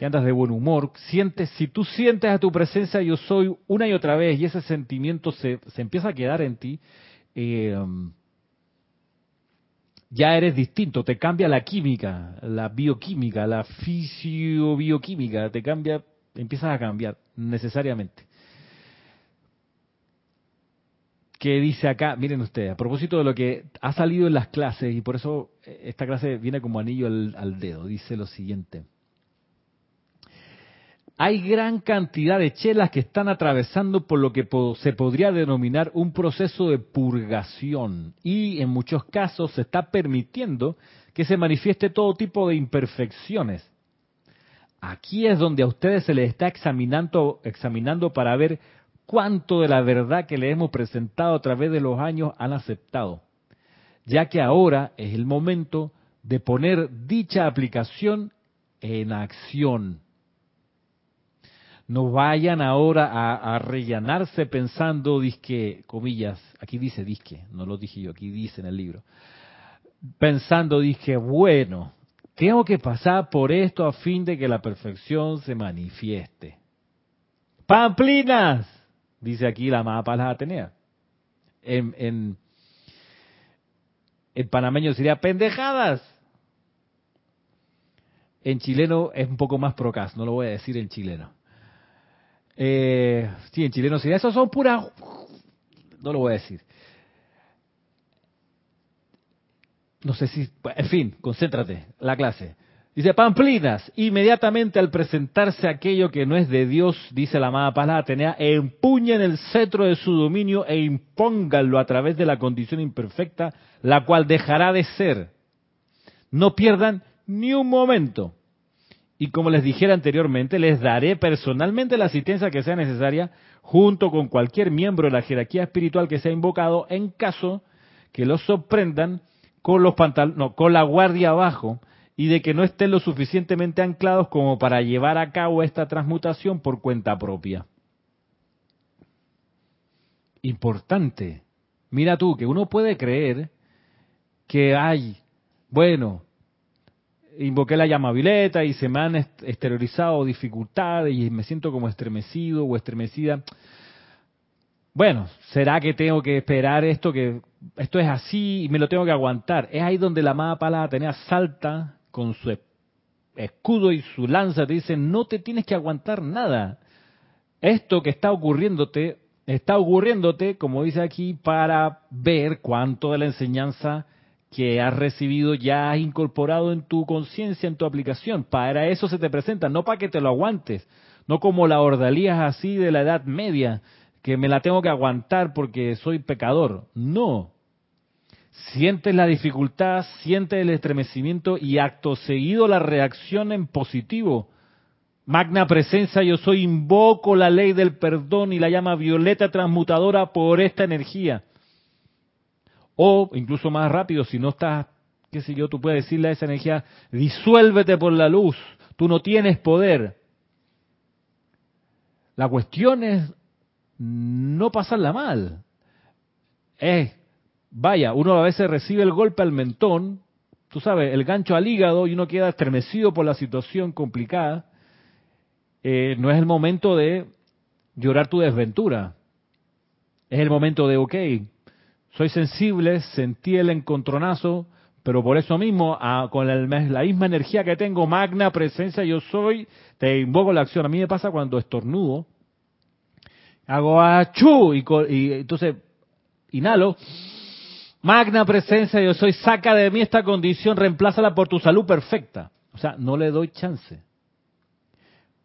y andas de buen humor, sientes, si tú sientes a tu presencia yo soy una y otra vez y ese sentimiento se, se empieza a quedar en ti, eh, ya eres distinto, te cambia la química, la bioquímica, la fisiobioquímica, te cambia, empiezas a cambiar necesariamente. ¿Qué dice acá? Miren ustedes, a propósito de lo que ha salido en las clases, y por eso esta clase viene como anillo al dedo, dice lo siguiente hay gran cantidad de chelas que están atravesando por lo que se podría denominar un proceso de purgación y en muchos casos se está permitiendo que se manifieste todo tipo de imperfecciones. Aquí es donde a ustedes se les está examinando, examinando para ver cuánto de la verdad que le hemos presentado a través de los años han aceptado, ya que ahora es el momento de poner dicha aplicación en acción no vayan ahora a, rellenarse pensando, disque, comillas, aquí dice disque, no lo dije yo, aquí dice en el libro, pensando, dije, bueno, tengo que pasar por esto a fin de que la perfección se manifieste. Pamplinas, dice aquí la amada Palas Atenea. En, en, panameño sería pendejadas. En chileno es un poco más procas, no lo voy a decir en chileno. Eh, sí, en chileno sí. Esos son puras... No lo voy a decir. No sé si... En fin, concéntrate. La clase. Dice, Pamplinas, inmediatamente al presentarse aquello que no es de Dios, dice la amada Paz Atenea, empuñen el cetro de su dominio e impónganlo a través de la condición imperfecta, la cual dejará de ser. No pierdan ni un momento. Y como les dijera anteriormente, les daré personalmente la asistencia que sea necesaria junto con cualquier miembro de la jerarquía espiritual que sea invocado en caso que los sorprendan con los no, con la guardia abajo y de que no estén lo suficientemente anclados como para llevar a cabo esta transmutación por cuenta propia. importante. Mira tú, que uno puede creer que hay, bueno, invoqué la llamavileta y se me han exteriorizado dificultades y me siento como estremecido o estremecida. Bueno, ¿será que tengo que esperar esto que esto es así y me lo tengo que aguantar? Es ahí donde la amada palabra tenía salta con su escudo y su lanza te dice, no te tienes que aguantar nada. Esto que está ocurriéndote, está ocurriéndote, como dice aquí, para ver cuánto de la enseñanza que has recibido ya has incorporado en tu conciencia, en tu aplicación. Para eso se te presenta, no para que te lo aguantes, no como la ordalía así de la Edad Media, que me la tengo que aguantar porque soy pecador. No. Sientes la dificultad, sientes el estremecimiento y acto seguido la reacción en positivo. Magna presencia, yo soy, invoco la ley del perdón y la llama violeta transmutadora por esta energía. O incluso más rápido, si no estás, qué sé yo, tú puedes decirle a esa energía, disuélvete por la luz, tú no tienes poder. La cuestión es no pasarla mal. Es, vaya, uno a veces recibe el golpe al mentón, tú sabes, el gancho al hígado y uno queda estremecido por la situación complicada. Eh, no es el momento de llorar tu desventura. Es el momento de, ok, soy sensible, sentí el encontronazo, pero por eso mismo, con la misma energía que tengo, magna presencia, yo soy, te invoco la acción. A mí me pasa cuando estornudo, hago achú, y, y entonces inhalo, magna presencia, yo soy, saca de mí esta condición, reemplázala por tu salud perfecta. O sea, no le doy chance.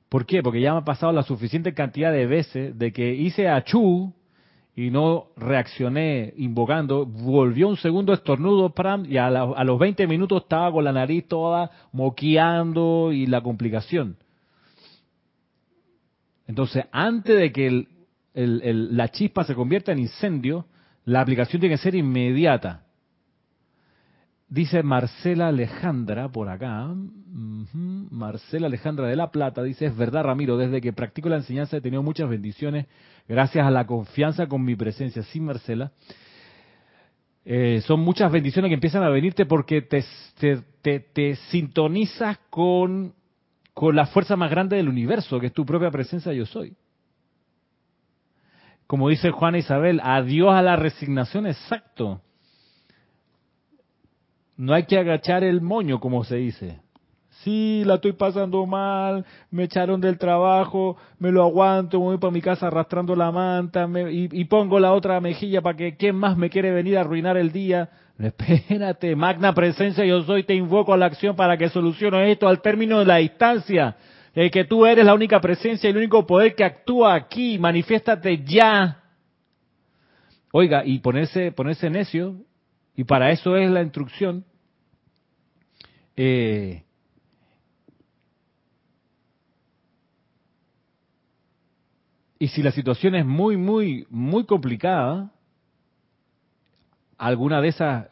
¿Por qué? Porque ya me ha pasado la suficiente cantidad de veces de que hice achú, y no reaccioné invocando, volvió un segundo estornudo y a, los 20 minutos estaba con la nariz toda moqueando y la complicación. Entonces, antes de que la chispa se convierta en incendio, la aplicación tiene que ser inmediata. Dice Marcela Alejandra por acá, Marcela Alejandra de La Plata, dice, es verdad Ramiro, desde que practico la enseñanza he tenido muchas bendiciones gracias a la confianza con mi presencia. Sí, Marcela. Eh, son muchas bendiciones que empiezan a venirte porque te, te, te, sintonizas con, con la fuerza más grande del universo, que es tu propia presencia yo soy. Como dice Juana Isabel, adiós a la resignación, exacto. No hay que agachar el moño, como se dice. Sí, la estoy pasando mal, me echaron del trabajo, me lo aguanto, me voy para mi casa arrastrando la manta y, pongo la otra mejilla para que quién más me quiere venir a arruinar el día. Espérate, magna presencia, yo soy, te invoco a la acción para que solucione esto al término de la distancia. El que tú eres la única presencia y el único poder que actúa aquí, manifiéstate ya. Oiga, y ponerse, ponerse necio y para eso es la instrucción. Eh, y si la situación es muy, muy, muy complicada, alguna de esas,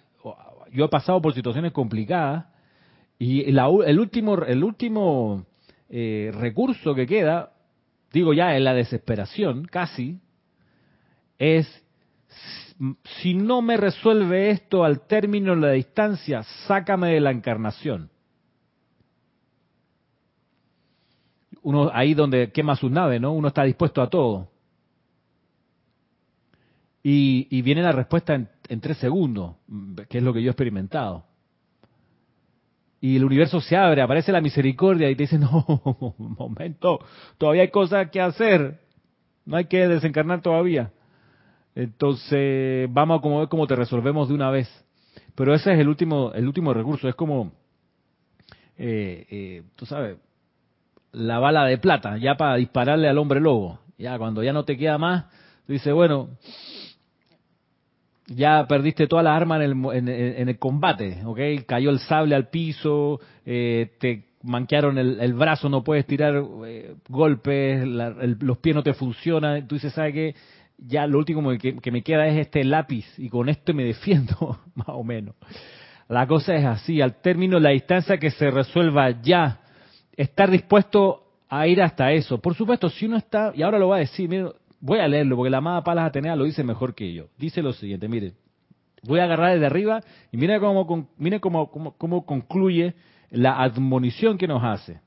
yo he pasado por situaciones complicadas y el último, el último eh, recurso que queda, digo ya en la desesperación, casi, es si no me resuelve esto al término de la distancia, sácame de la encarnación. Uno ahí donde quema su nave, ¿no? Uno está dispuesto a todo. Y, viene la respuesta en, tres segundos, que es lo que yo he experimentado. Y el universo se abre, aparece la misericordia y te dice, no, momento, todavía hay cosas que hacer. No hay que desencarnar todavía. Entonces, vamos a ver cómo te resolvemos de una vez. Pero ese es el último, el último recurso. Es como, eh, eh, tú sabes, la bala de plata, ya para dispararle al hombre lobo. Ya cuando ya no te queda más, dice bueno, ya perdiste toda la arma en el, en, el combate, ¿ok? Cayó el sable al piso, eh, te manquearon el, brazo, no puedes tirar golpes, los pies no te funcionan. Tú dices, ¿sabes qué? ya lo último que, me queda es este lápiz y con este me defiendo, más o menos. La cosa es así, al término la distancia que se resuelva ya, estar dispuesto a ir hasta eso. Por supuesto, si uno está, y ahora lo va a decir, voy a leerlo porque la amada Palas Atenea lo dice mejor que yo. Dice lo siguiente, miren, voy a agarrar desde arriba y mire cómo, mire cómo, cómo, cómo concluye la admonición que nos hace.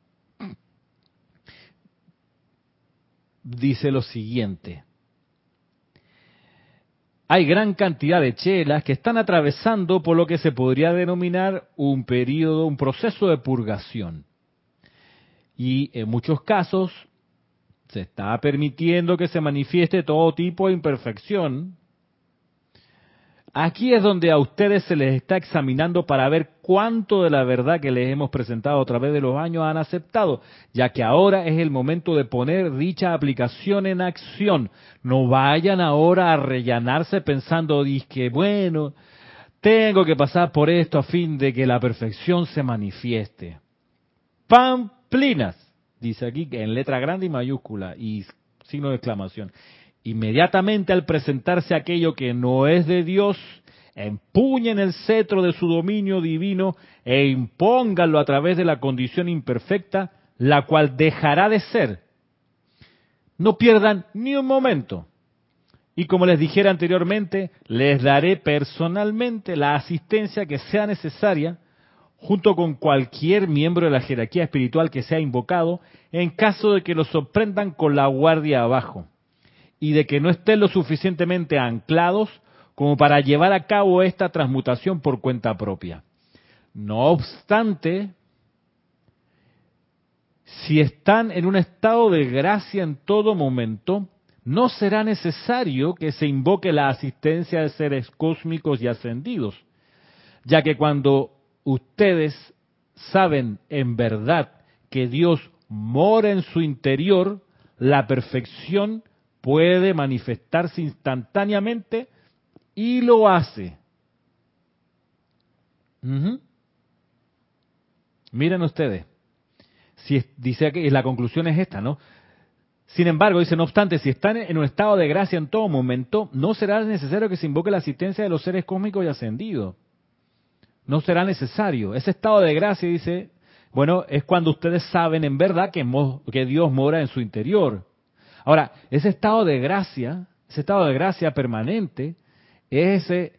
Dice lo siguiente. Hay gran cantidad de chelas que están atravesando por lo que se podría denominar un periodo, un proceso de purgación. Y en muchos casos se está permitiendo que se manifieste todo tipo de imperfección. Aquí es donde a ustedes se les está examinando para ver cuánto de la verdad que les hemos presentado a través de los años han aceptado, ya que ahora es el momento de poner dicha aplicación en acción. No vayan ahora a rellenarse pensando, que bueno, tengo que pasar por esto a fin de que la perfección se manifieste. Pamplinas dice aquí en letra grande y mayúscula y signo de exclamación. Inmediatamente al presentarse aquello que no es de Dios, empuñen el cetro de su dominio divino e impónganlo a través de la condición imperfecta, la cual dejará de ser. No pierdan ni un momento. Y como les dijera anteriormente, les daré personalmente la asistencia que sea necesaria junto con cualquier miembro de la jerarquía espiritual que sea invocado, en caso de que lo sorprendan con la guardia abajo y de que no estén lo suficientemente anclados como para llevar a cabo esta transmutación por cuenta propia. No obstante, si están en un estado de gracia en todo momento, no será necesario que se invoque la asistencia de seres cósmicos y ascendidos, ya que cuando ustedes saben en verdad que Dios mora en su interior, la perfección puede manifestarse instantáneamente y lo hace. Miren ustedes, si dice que la conclusión es esta, ¿no? Sin embargo, dice, no obstante, si están en un estado de gracia en todo momento, no será necesario que se invoque la asistencia de los seres cósmicos y ascendidos no será necesario. Ese estado de gracia, dice, bueno, es cuando ustedes saben en verdad que, Dios mora en su interior. Ahora, ese estado de gracia, ese estado de gracia permanente, es ese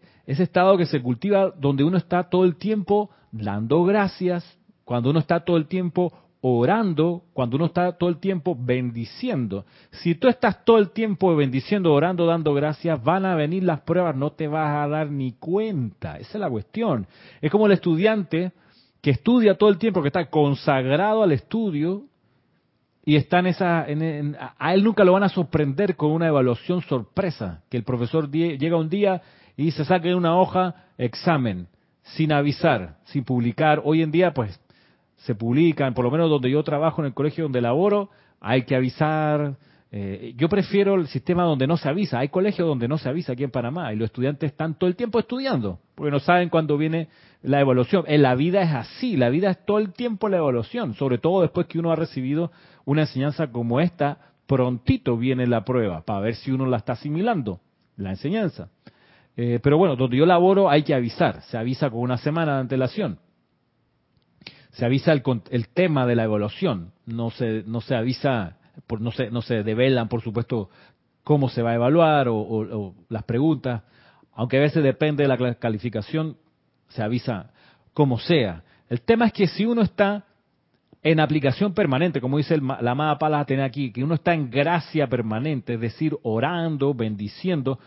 estado que se cultiva donde uno está todo el tiempo dando gracias, cuando uno está todo el tiempo orando, cuando uno está todo el tiempo bendiciendo. Si tú estás todo el tiempo bendiciendo, orando, dando gracias, van a venir las pruebas, no te vas a dar ni cuenta. Esa es la cuestión. Es como el estudiante que estudia todo el tiempo, que está consagrado al estudio y está en esa, a él nunca lo van a sorprender con una evaluación sorpresa, que el profesor llega un día y se saque una hoja examen, sin avisar, sin publicar. Hoy en día, pues se publican, por lo menos donde yo trabajo en el colegio donde laboro, hay que avisar. Eh, yo prefiero el sistema donde no se avisa. Hay colegios donde no se avisa aquí en Panamá y los estudiantes están todo el tiempo estudiando porque no saben cuándo viene la evaluación. En la vida es así, la vida es todo el tiempo la evaluación, sobre todo después que uno ha recibido una enseñanza como esta, prontito viene la prueba para ver si uno la está asimilando, la enseñanza. Eh, pero bueno, donde yo laboro hay que avisar, se avisa con una semana de antelación se avisa el, el, tema de la evaluación, no se, no se avisa, por, no, se, no se develan, por supuesto, cómo se va a evaluar o, las preguntas, aunque a veces depende de la calificación, se avisa como sea. El tema es que si uno está en aplicación permanente, como dice la amada Palas tener aquí, que uno está en gracia permanente, es decir, orando, bendiciendo,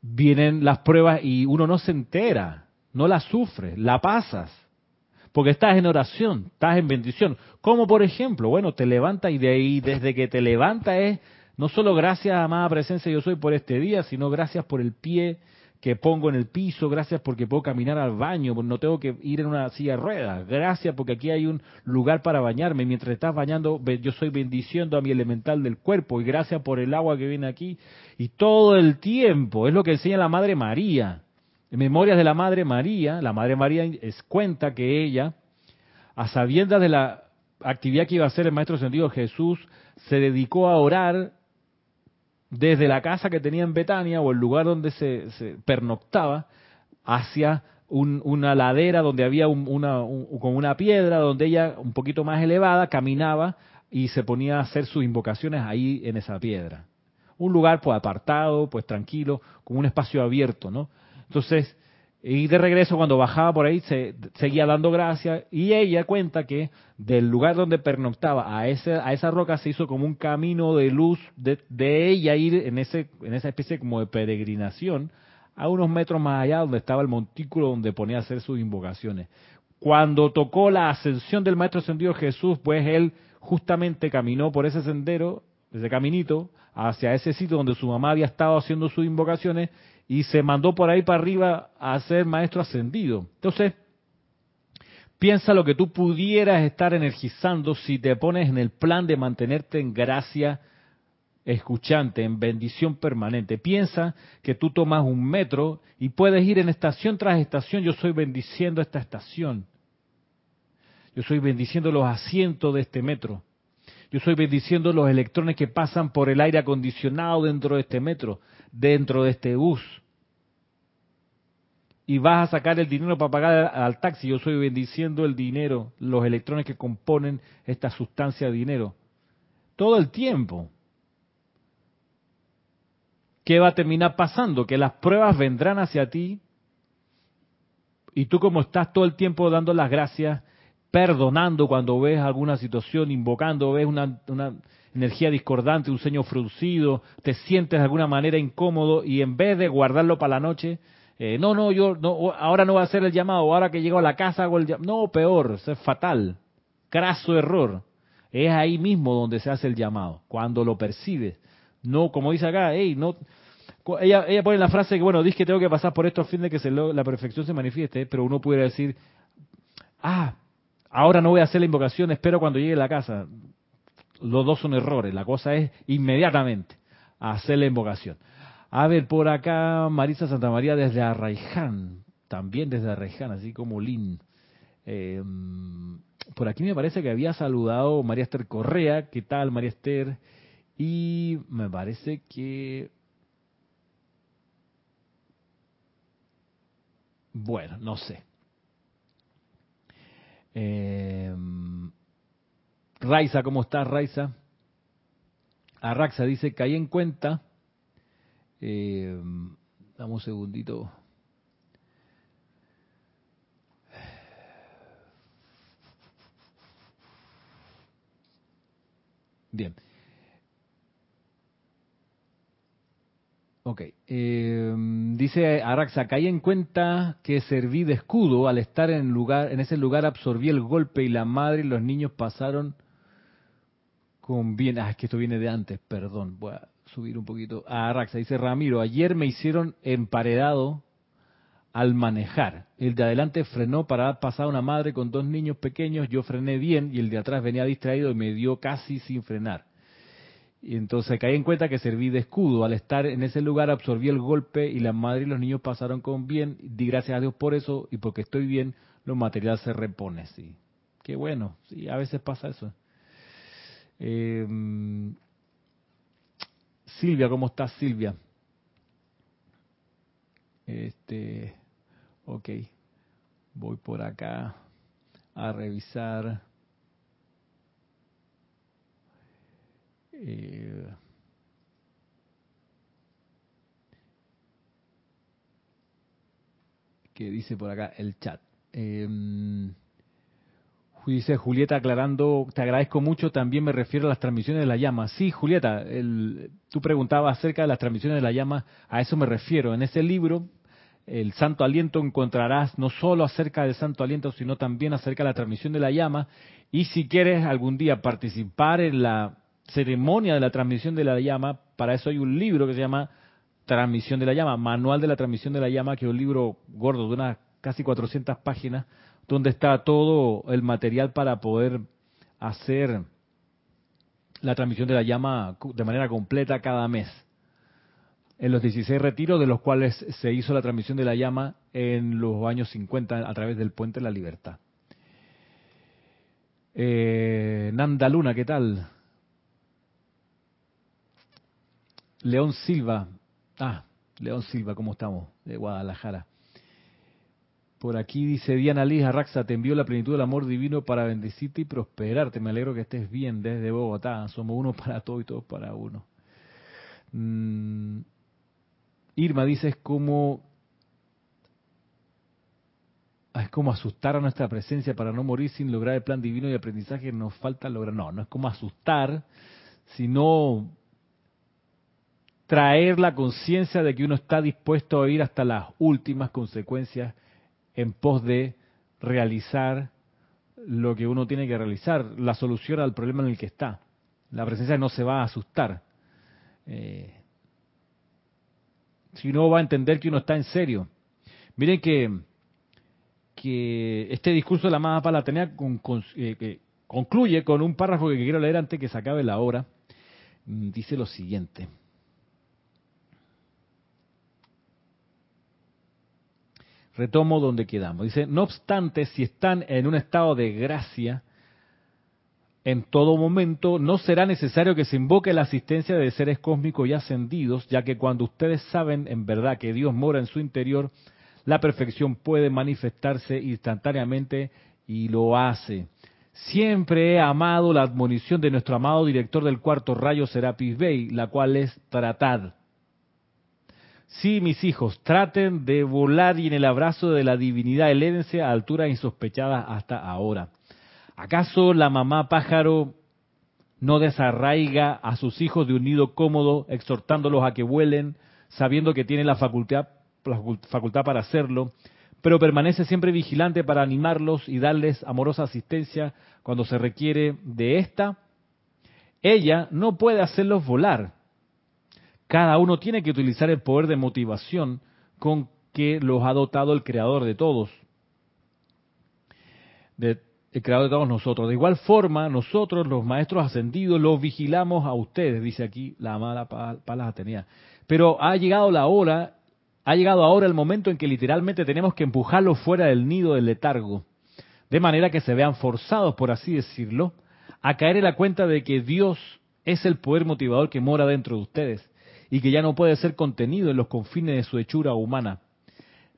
vienen las pruebas y uno no se entera, no las sufre, la pasas porque estás en oración, estás en bendición. Como por ejemplo, bueno, te levantas y de ahí, desde que te levantas es no solo gracias, amada presencia, yo soy por este día, sino gracias por el pie que pongo en el piso, gracias porque puedo caminar al baño, no tengo que ir en una silla de ruedas, gracias porque aquí hay un lugar para bañarme, mientras estás bañando yo soy bendiciendo a mi elemental del cuerpo y gracias por el agua que viene aquí y todo el tiempo, es lo que enseña la Madre María. En Memorias de la Madre María, la Madre María es, cuenta que ella, a sabiendas de la actividad que iba a hacer el Maestro Sentido Jesús, se dedicó a orar desde la casa que tenía en Betania o el lugar donde se, pernoctaba hacia una ladera donde había una, como una piedra donde ella un poquito más elevada caminaba y se ponía a hacer sus invocaciones ahí en esa piedra. un lugar pues apartado, pues tranquilo, con un espacio abierto, ¿no? Entonces, y de regreso cuando bajaba por ahí se seguía dando gracias y ella cuenta que del lugar donde pernoctaba a ese, a esa roca se hizo como un camino de luz de, ella ir en ese en esa especie como de peregrinación a unos metros más allá donde estaba el montículo donde ponía a hacer sus invocaciones. Cuando tocó la ascensión del Maestro Ascendido Jesús, pues él justamente caminó por ese sendero, ese caminito, hacia ese sitio donde su mamá había estado haciendo sus invocaciones y se mandó por ahí para arriba a ser maestro ascendido. Entonces, piensa lo que tú pudieras estar energizando si te pones en el plan de mantenerte en gracia escuchante, en bendición permanente. Piensa que tú tomas un metro y puedes ir en estación tras estación. Yo estoy bendiciendo esta estación. Yo estoy bendiciendo los asientos de este metro. Yo estoy bendiciendo los electrones que pasan por el aire acondicionado dentro de este metro, dentro de este bus. Y vas a sacar el dinero para pagar al taxi. Yo estoy bendiciendo el dinero, los electrones que componen esta sustancia de dinero. Todo el tiempo. ¿Qué va a terminar pasando? Que las pruebas vendrán hacia ti y tú como estás todo el tiempo dando las gracias, perdonando cuando ves alguna situación, invocando, ves una, energía discordante, un sueño fruncido, te sientes de alguna manera incómodo y en vez de guardarlo para la noche, eh, no, no, yo no, ahora no voy a hacer el llamado, ahora que llego a la casa hago el llamado. No, peor, es fatal, craso error. Es ahí mismo donde se hace el llamado, cuando lo percibes. No, como dice acá, no, ella, ella pone la frase que, bueno, dice que tengo que pasar por esto a fin de que se la perfección se manifieste, pero uno pudiera decir, ah, ahora no voy a hacer la invocación, espero cuando llegue a la casa. Los dos son errores, la cosa es inmediatamente hacer la invocación. A ver, por acá Marisa Santa María desde Arraiján, también desde Arraiján, así como Lin. Em, por aquí me parece que había saludado María Esther Correa, ¿qué tal María Esther? Y me parece que... Bueno, no sé. Eh, Raiza, ¿cómo estás, Raiza? Arraxa dice, caí en cuenta. Eh, dame un segundito. Bien. Ok. Eh, dice Araxa, caí en cuenta que serví de escudo al estar en, lugar, en ese lugar, absorbí el golpe y la madre y los niños pasaron con bien. Ah, es que esto viene de antes, perdón. Voy a subir un poquito. A Araxa dice Ramiro, ayer me hicieron emparedado al manejar. El de adelante frenó para pasar una madre con dos niños pequeños, yo frené bien y el de atrás venía distraído y me dio casi sin frenar. Y entonces caí en cuenta que serví de escudo. Al estar en ese lugar absorbí el golpe y la madre y los niños pasaron con bien. Di gracias a Dios por eso y porque estoy bien, lo material se repone. Sí, qué bueno. Sí, a veces pasa eso. Em, Silvia, ¿cómo estás, Silvia? Este, ok, voy por acá a revisar. Eh, que dice por acá el chat. Eh, dice Julieta aclarando, te agradezco mucho, también me refiero a las transmisiones de la llama. Sí, Julieta, tú preguntabas acerca de las transmisiones de la llama, a eso me refiero. En ese libro, el Santo Aliento, encontrarás no solo acerca del Santo Aliento, sino también acerca de la transmisión de la llama. Y si quieres algún día participar en la ceremonia de la transmisión de la llama, para eso hay un libro que se llama Transmisión de la llama, Manual de la Transmisión de la llama, que es un libro gordo de unas casi 400 páginas, donde está todo el material para poder hacer la transmisión de la llama de manera completa cada mes. En los 16 retiros, de los cuales se hizo la transmisión de la llama en los años 50 a través del Puente de la Libertad. Eh, Nanda Luna, ¿qué tal? León Silva. Ah, León Silva, ¿cómo estamos? De Guadalajara. Por aquí dice Diana Liz Arraxa, te envío la plenitud del amor divino para bendecirte y prosperarte. Me alegro que estés bien desde Bogotá. Somos uno para todos y todos para uno. Mm, Irma dice es como es como asustar a nuestra presencia para no morir sin lograr el plan divino y aprendizaje que nos falta lograr. No, no es como asustar, sino traer la conciencia de que uno está dispuesto a ir hasta las últimas consecuencias en pos de realizar lo que uno tiene que realizar, la solución al problema en el que está. La presencia no se va a asustar. Eh, si va a entender que uno está en serio. Miren que, que este discurso de la amada Palatenea con, eh, concluye con un párrafo que quiero leer antes que se acabe la hora. Mm, dice lo siguiente. Retomo donde quedamos. Dice, no obstante, si están en un estado de gracia, en todo momento no será necesario que se invoque la asistencia de seres cósmicos y ascendidos, ya que cuando ustedes saben en verdad que Dios mora en su interior, la perfección puede manifestarse instantáneamente y lo hace. Siempre he amado la admonición de nuestro amado director del cuarto rayo Serapis Bey, la cual es tratad Sí, mis hijos, traten de volar y en el abrazo de la divinidad elévense a alturas insospechadas hasta ahora. ¿Acaso la mamá pájaro no desarraiga a sus hijos de un nido cómodo, exhortándolos a que vuelen, sabiendo que tiene la facultad, la facultad para hacerlo, pero permanece siempre vigilante para animarlos y darles amorosa asistencia cuando se requiere de esta? Ella no puede hacerlos volar, cada uno tiene que utilizar el poder de motivación con que los ha dotado el creador de todos. el creador de todos nosotros. De igual forma, nosotros, los maestros ascendidos, los vigilamos a ustedes, dice aquí la amada Palas Atenea. Pero ha llegado la hora, ha llegado ahora el momento en que literalmente tenemos que empujarlos fuera del nido del letargo, de manera que se vean forzados, por así decirlo, a caer en la cuenta de que Dios es el poder motivador que mora dentro de ustedes y que ya no puede ser contenido en los confines de su hechura humana.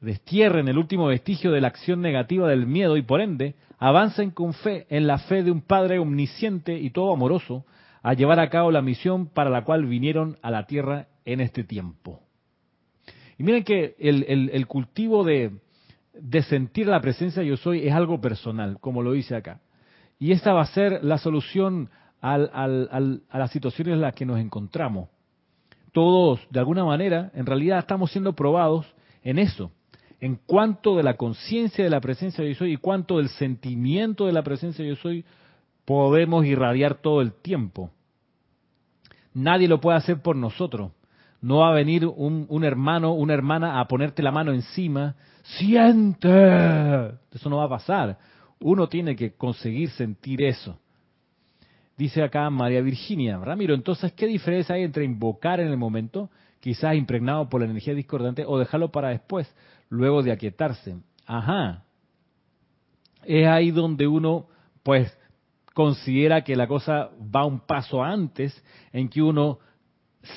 Destierren el último vestigio de la acción negativa del miedo y por ende avancen con fe en la fe de un Padre omnisciente y todo amoroso a llevar a cabo la misión para la cual vinieron a la tierra en este tiempo. Y miren que el, cultivo de, sentir la presencia de yo soy es algo personal, como lo dice acá. Y esta va a ser la solución a las situaciones en las que nos encontramos todos, de alguna manera, en realidad estamos siendo probados en eso, en cuanto de la conciencia de la presencia de yo soy y cuánto del sentimiento de la presencia de yo soy podemos irradiar todo el tiempo. Nadie lo puede hacer por nosotros. No va a venir un, un hermano, una hermana a ponerte la mano encima. Siente. Eso no va a pasar. Uno tiene que conseguir sentir eso. Dice acá María Virginia, Ramiro, entonces, ¿qué diferencia hay entre invocar en el momento, quizás impregnado por la energía discordante, o dejarlo para después, luego de aquietarse? Ajá. Es ahí donde uno, pues, considera que la cosa va un paso antes, en que uno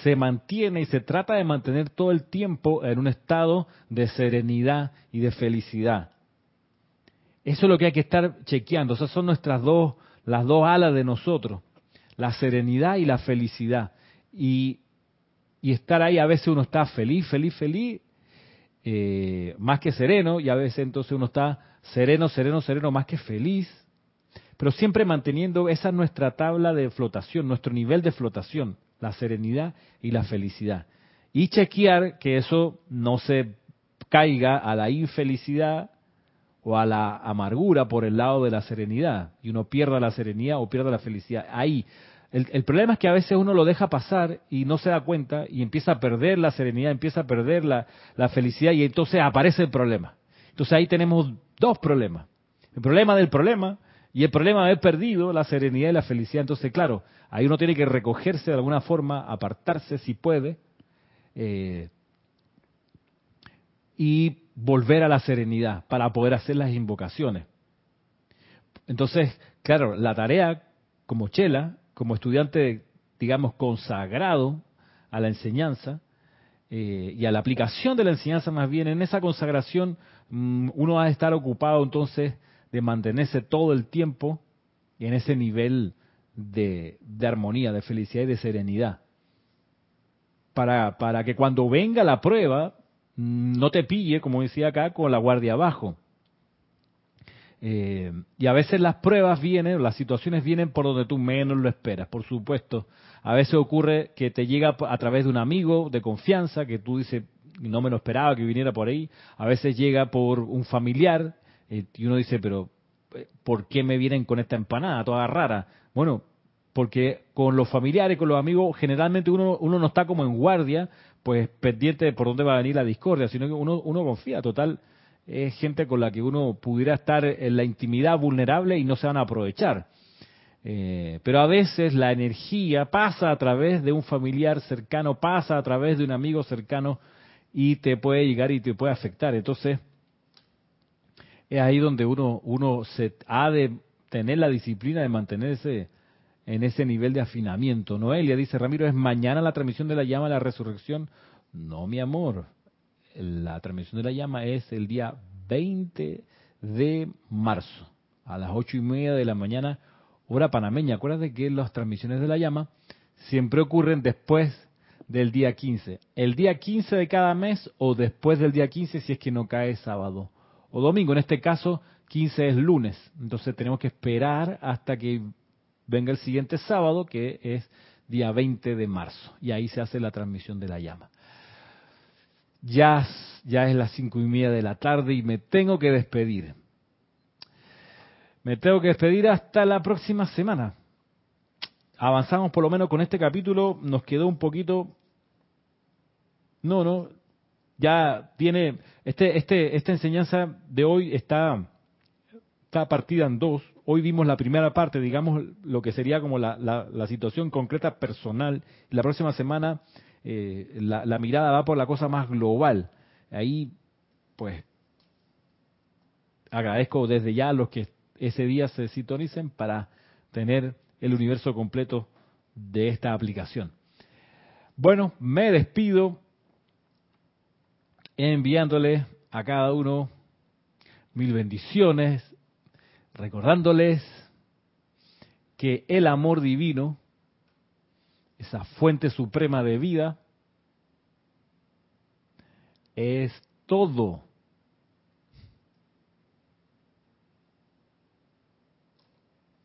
se mantiene y se trata de mantener todo el tiempo en un estado de serenidad y de felicidad. Eso es lo que hay que estar chequeando. Esas son nuestras dos las dos alas de nosotros, la serenidad y la felicidad. Y, estar ahí, a veces uno está feliz, feliz, feliz, eh, más que sereno, y a veces entonces uno está sereno, sereno, sereno, más que feliz, pero siempre manteniendo esa nuestra tabla de flotación, nuestro nivel de flotación, la serenidad y la felicidad. Y chequear que eso no se caiga a la infelicidad o a la amargura por el lado de la serenidad y uno pierda la serenidad o pierda la felicidad. Ahí, el, problema es que a veces uno lo deja pasar y no se da cuenta y empieza a perder la serenidad, empieza a perder la, la felicidad y entonces aparece el problema. Entonces ahí tenemos dos problemas. El problema del problema y el problema de haber perdido la serenidad y la felicidad. Entonces, claro, ahí uno tiene que recogerse de alguna forma, apartarse si puede, eh, y volver a la serenidad para poder hacer las invocaciones. Entonces, claro, la tarea como chela, como estudiante, digamos, consagrado a la enseñanza eh, y a la aplicación de la enseñanza más bien, en esa consagración mm, uno va a estar ocupado entonces de mantenerse todo el tiempo en ese nivel de, de armonía, de felicidad y de serenidad para, para que cuando venga la prueba no te pille, como decía acá, con la guardia abajo. Eh, y a veces las pruebas vienen, las situaciones vienen por donde tú menos lo esperas, por supuesto. A veces ocurre que te llega a través de un amigo de confianza que tú dices, no me lo esperaba que viniera por ahí. A veces llega por un familiar eh, y uno dice, pero eh, ¿por qué me vienen con esta empanada toda rara? Bueno, porque con los familiares, con los amigos, generalmente uno, uno no está como en guardia, pues pendiente de por dónde va a venir la discordia, sino que uno, uno confía, total, es gente con la que uno pudiera estar en la intimidad vulnerable y no se van a aprovechar. Eh, pero a veces la energía pasa a través de un familiar cercano, pasa a través de un amigo cercano y te puede llegar y te puede afectar. Entonces, es ahí donde uno, uno se ha de tener la disciplina de mantenerse en ese nivel de afinamiento. Noelia dice, Ramiro, ¿es mañana la transmisión de la llama de la resurrección? No, mi amor. La transmisión de la llama es el día 20 de marzo, a las ocho y media de la mañana, hora panameña. Acuérdate que las transmisiones de la llama siempre ocurren después del día 15. El día 15 de cada mes o después del día 15 si es que no cae sábado o domingo. En este caso, 15 es lunes. Entonces tenemos que esperar hasta que venga el siguiente sábado, que es día 20 de marzo. Y ahí se hace la transmisión de la llama. Ya, ya es las cinco y media de la tarde y me tengo que despedir. Me tengo que despedir hasta la próxima semana. Avanzamos por lo menos con este capítulo, nos quedó un poquito... No, no, ya tiene... Este, este, esta enseñanza de hoy está, está partida en dos. Hoy vimos la primera parte, digamos, lo que sería como la, situación concreta personal. La próxima semana eh, la, la mirada va por la cosa más global. Ahí, pues, agradezco desde ya a los que ese día se sintonicen para tener el universo completo de esta aplicación. Bueno, me despido enviándole a cada uno mil bendiciones, recordándoles que el amor divino, esa fuente suprema de vida, es todo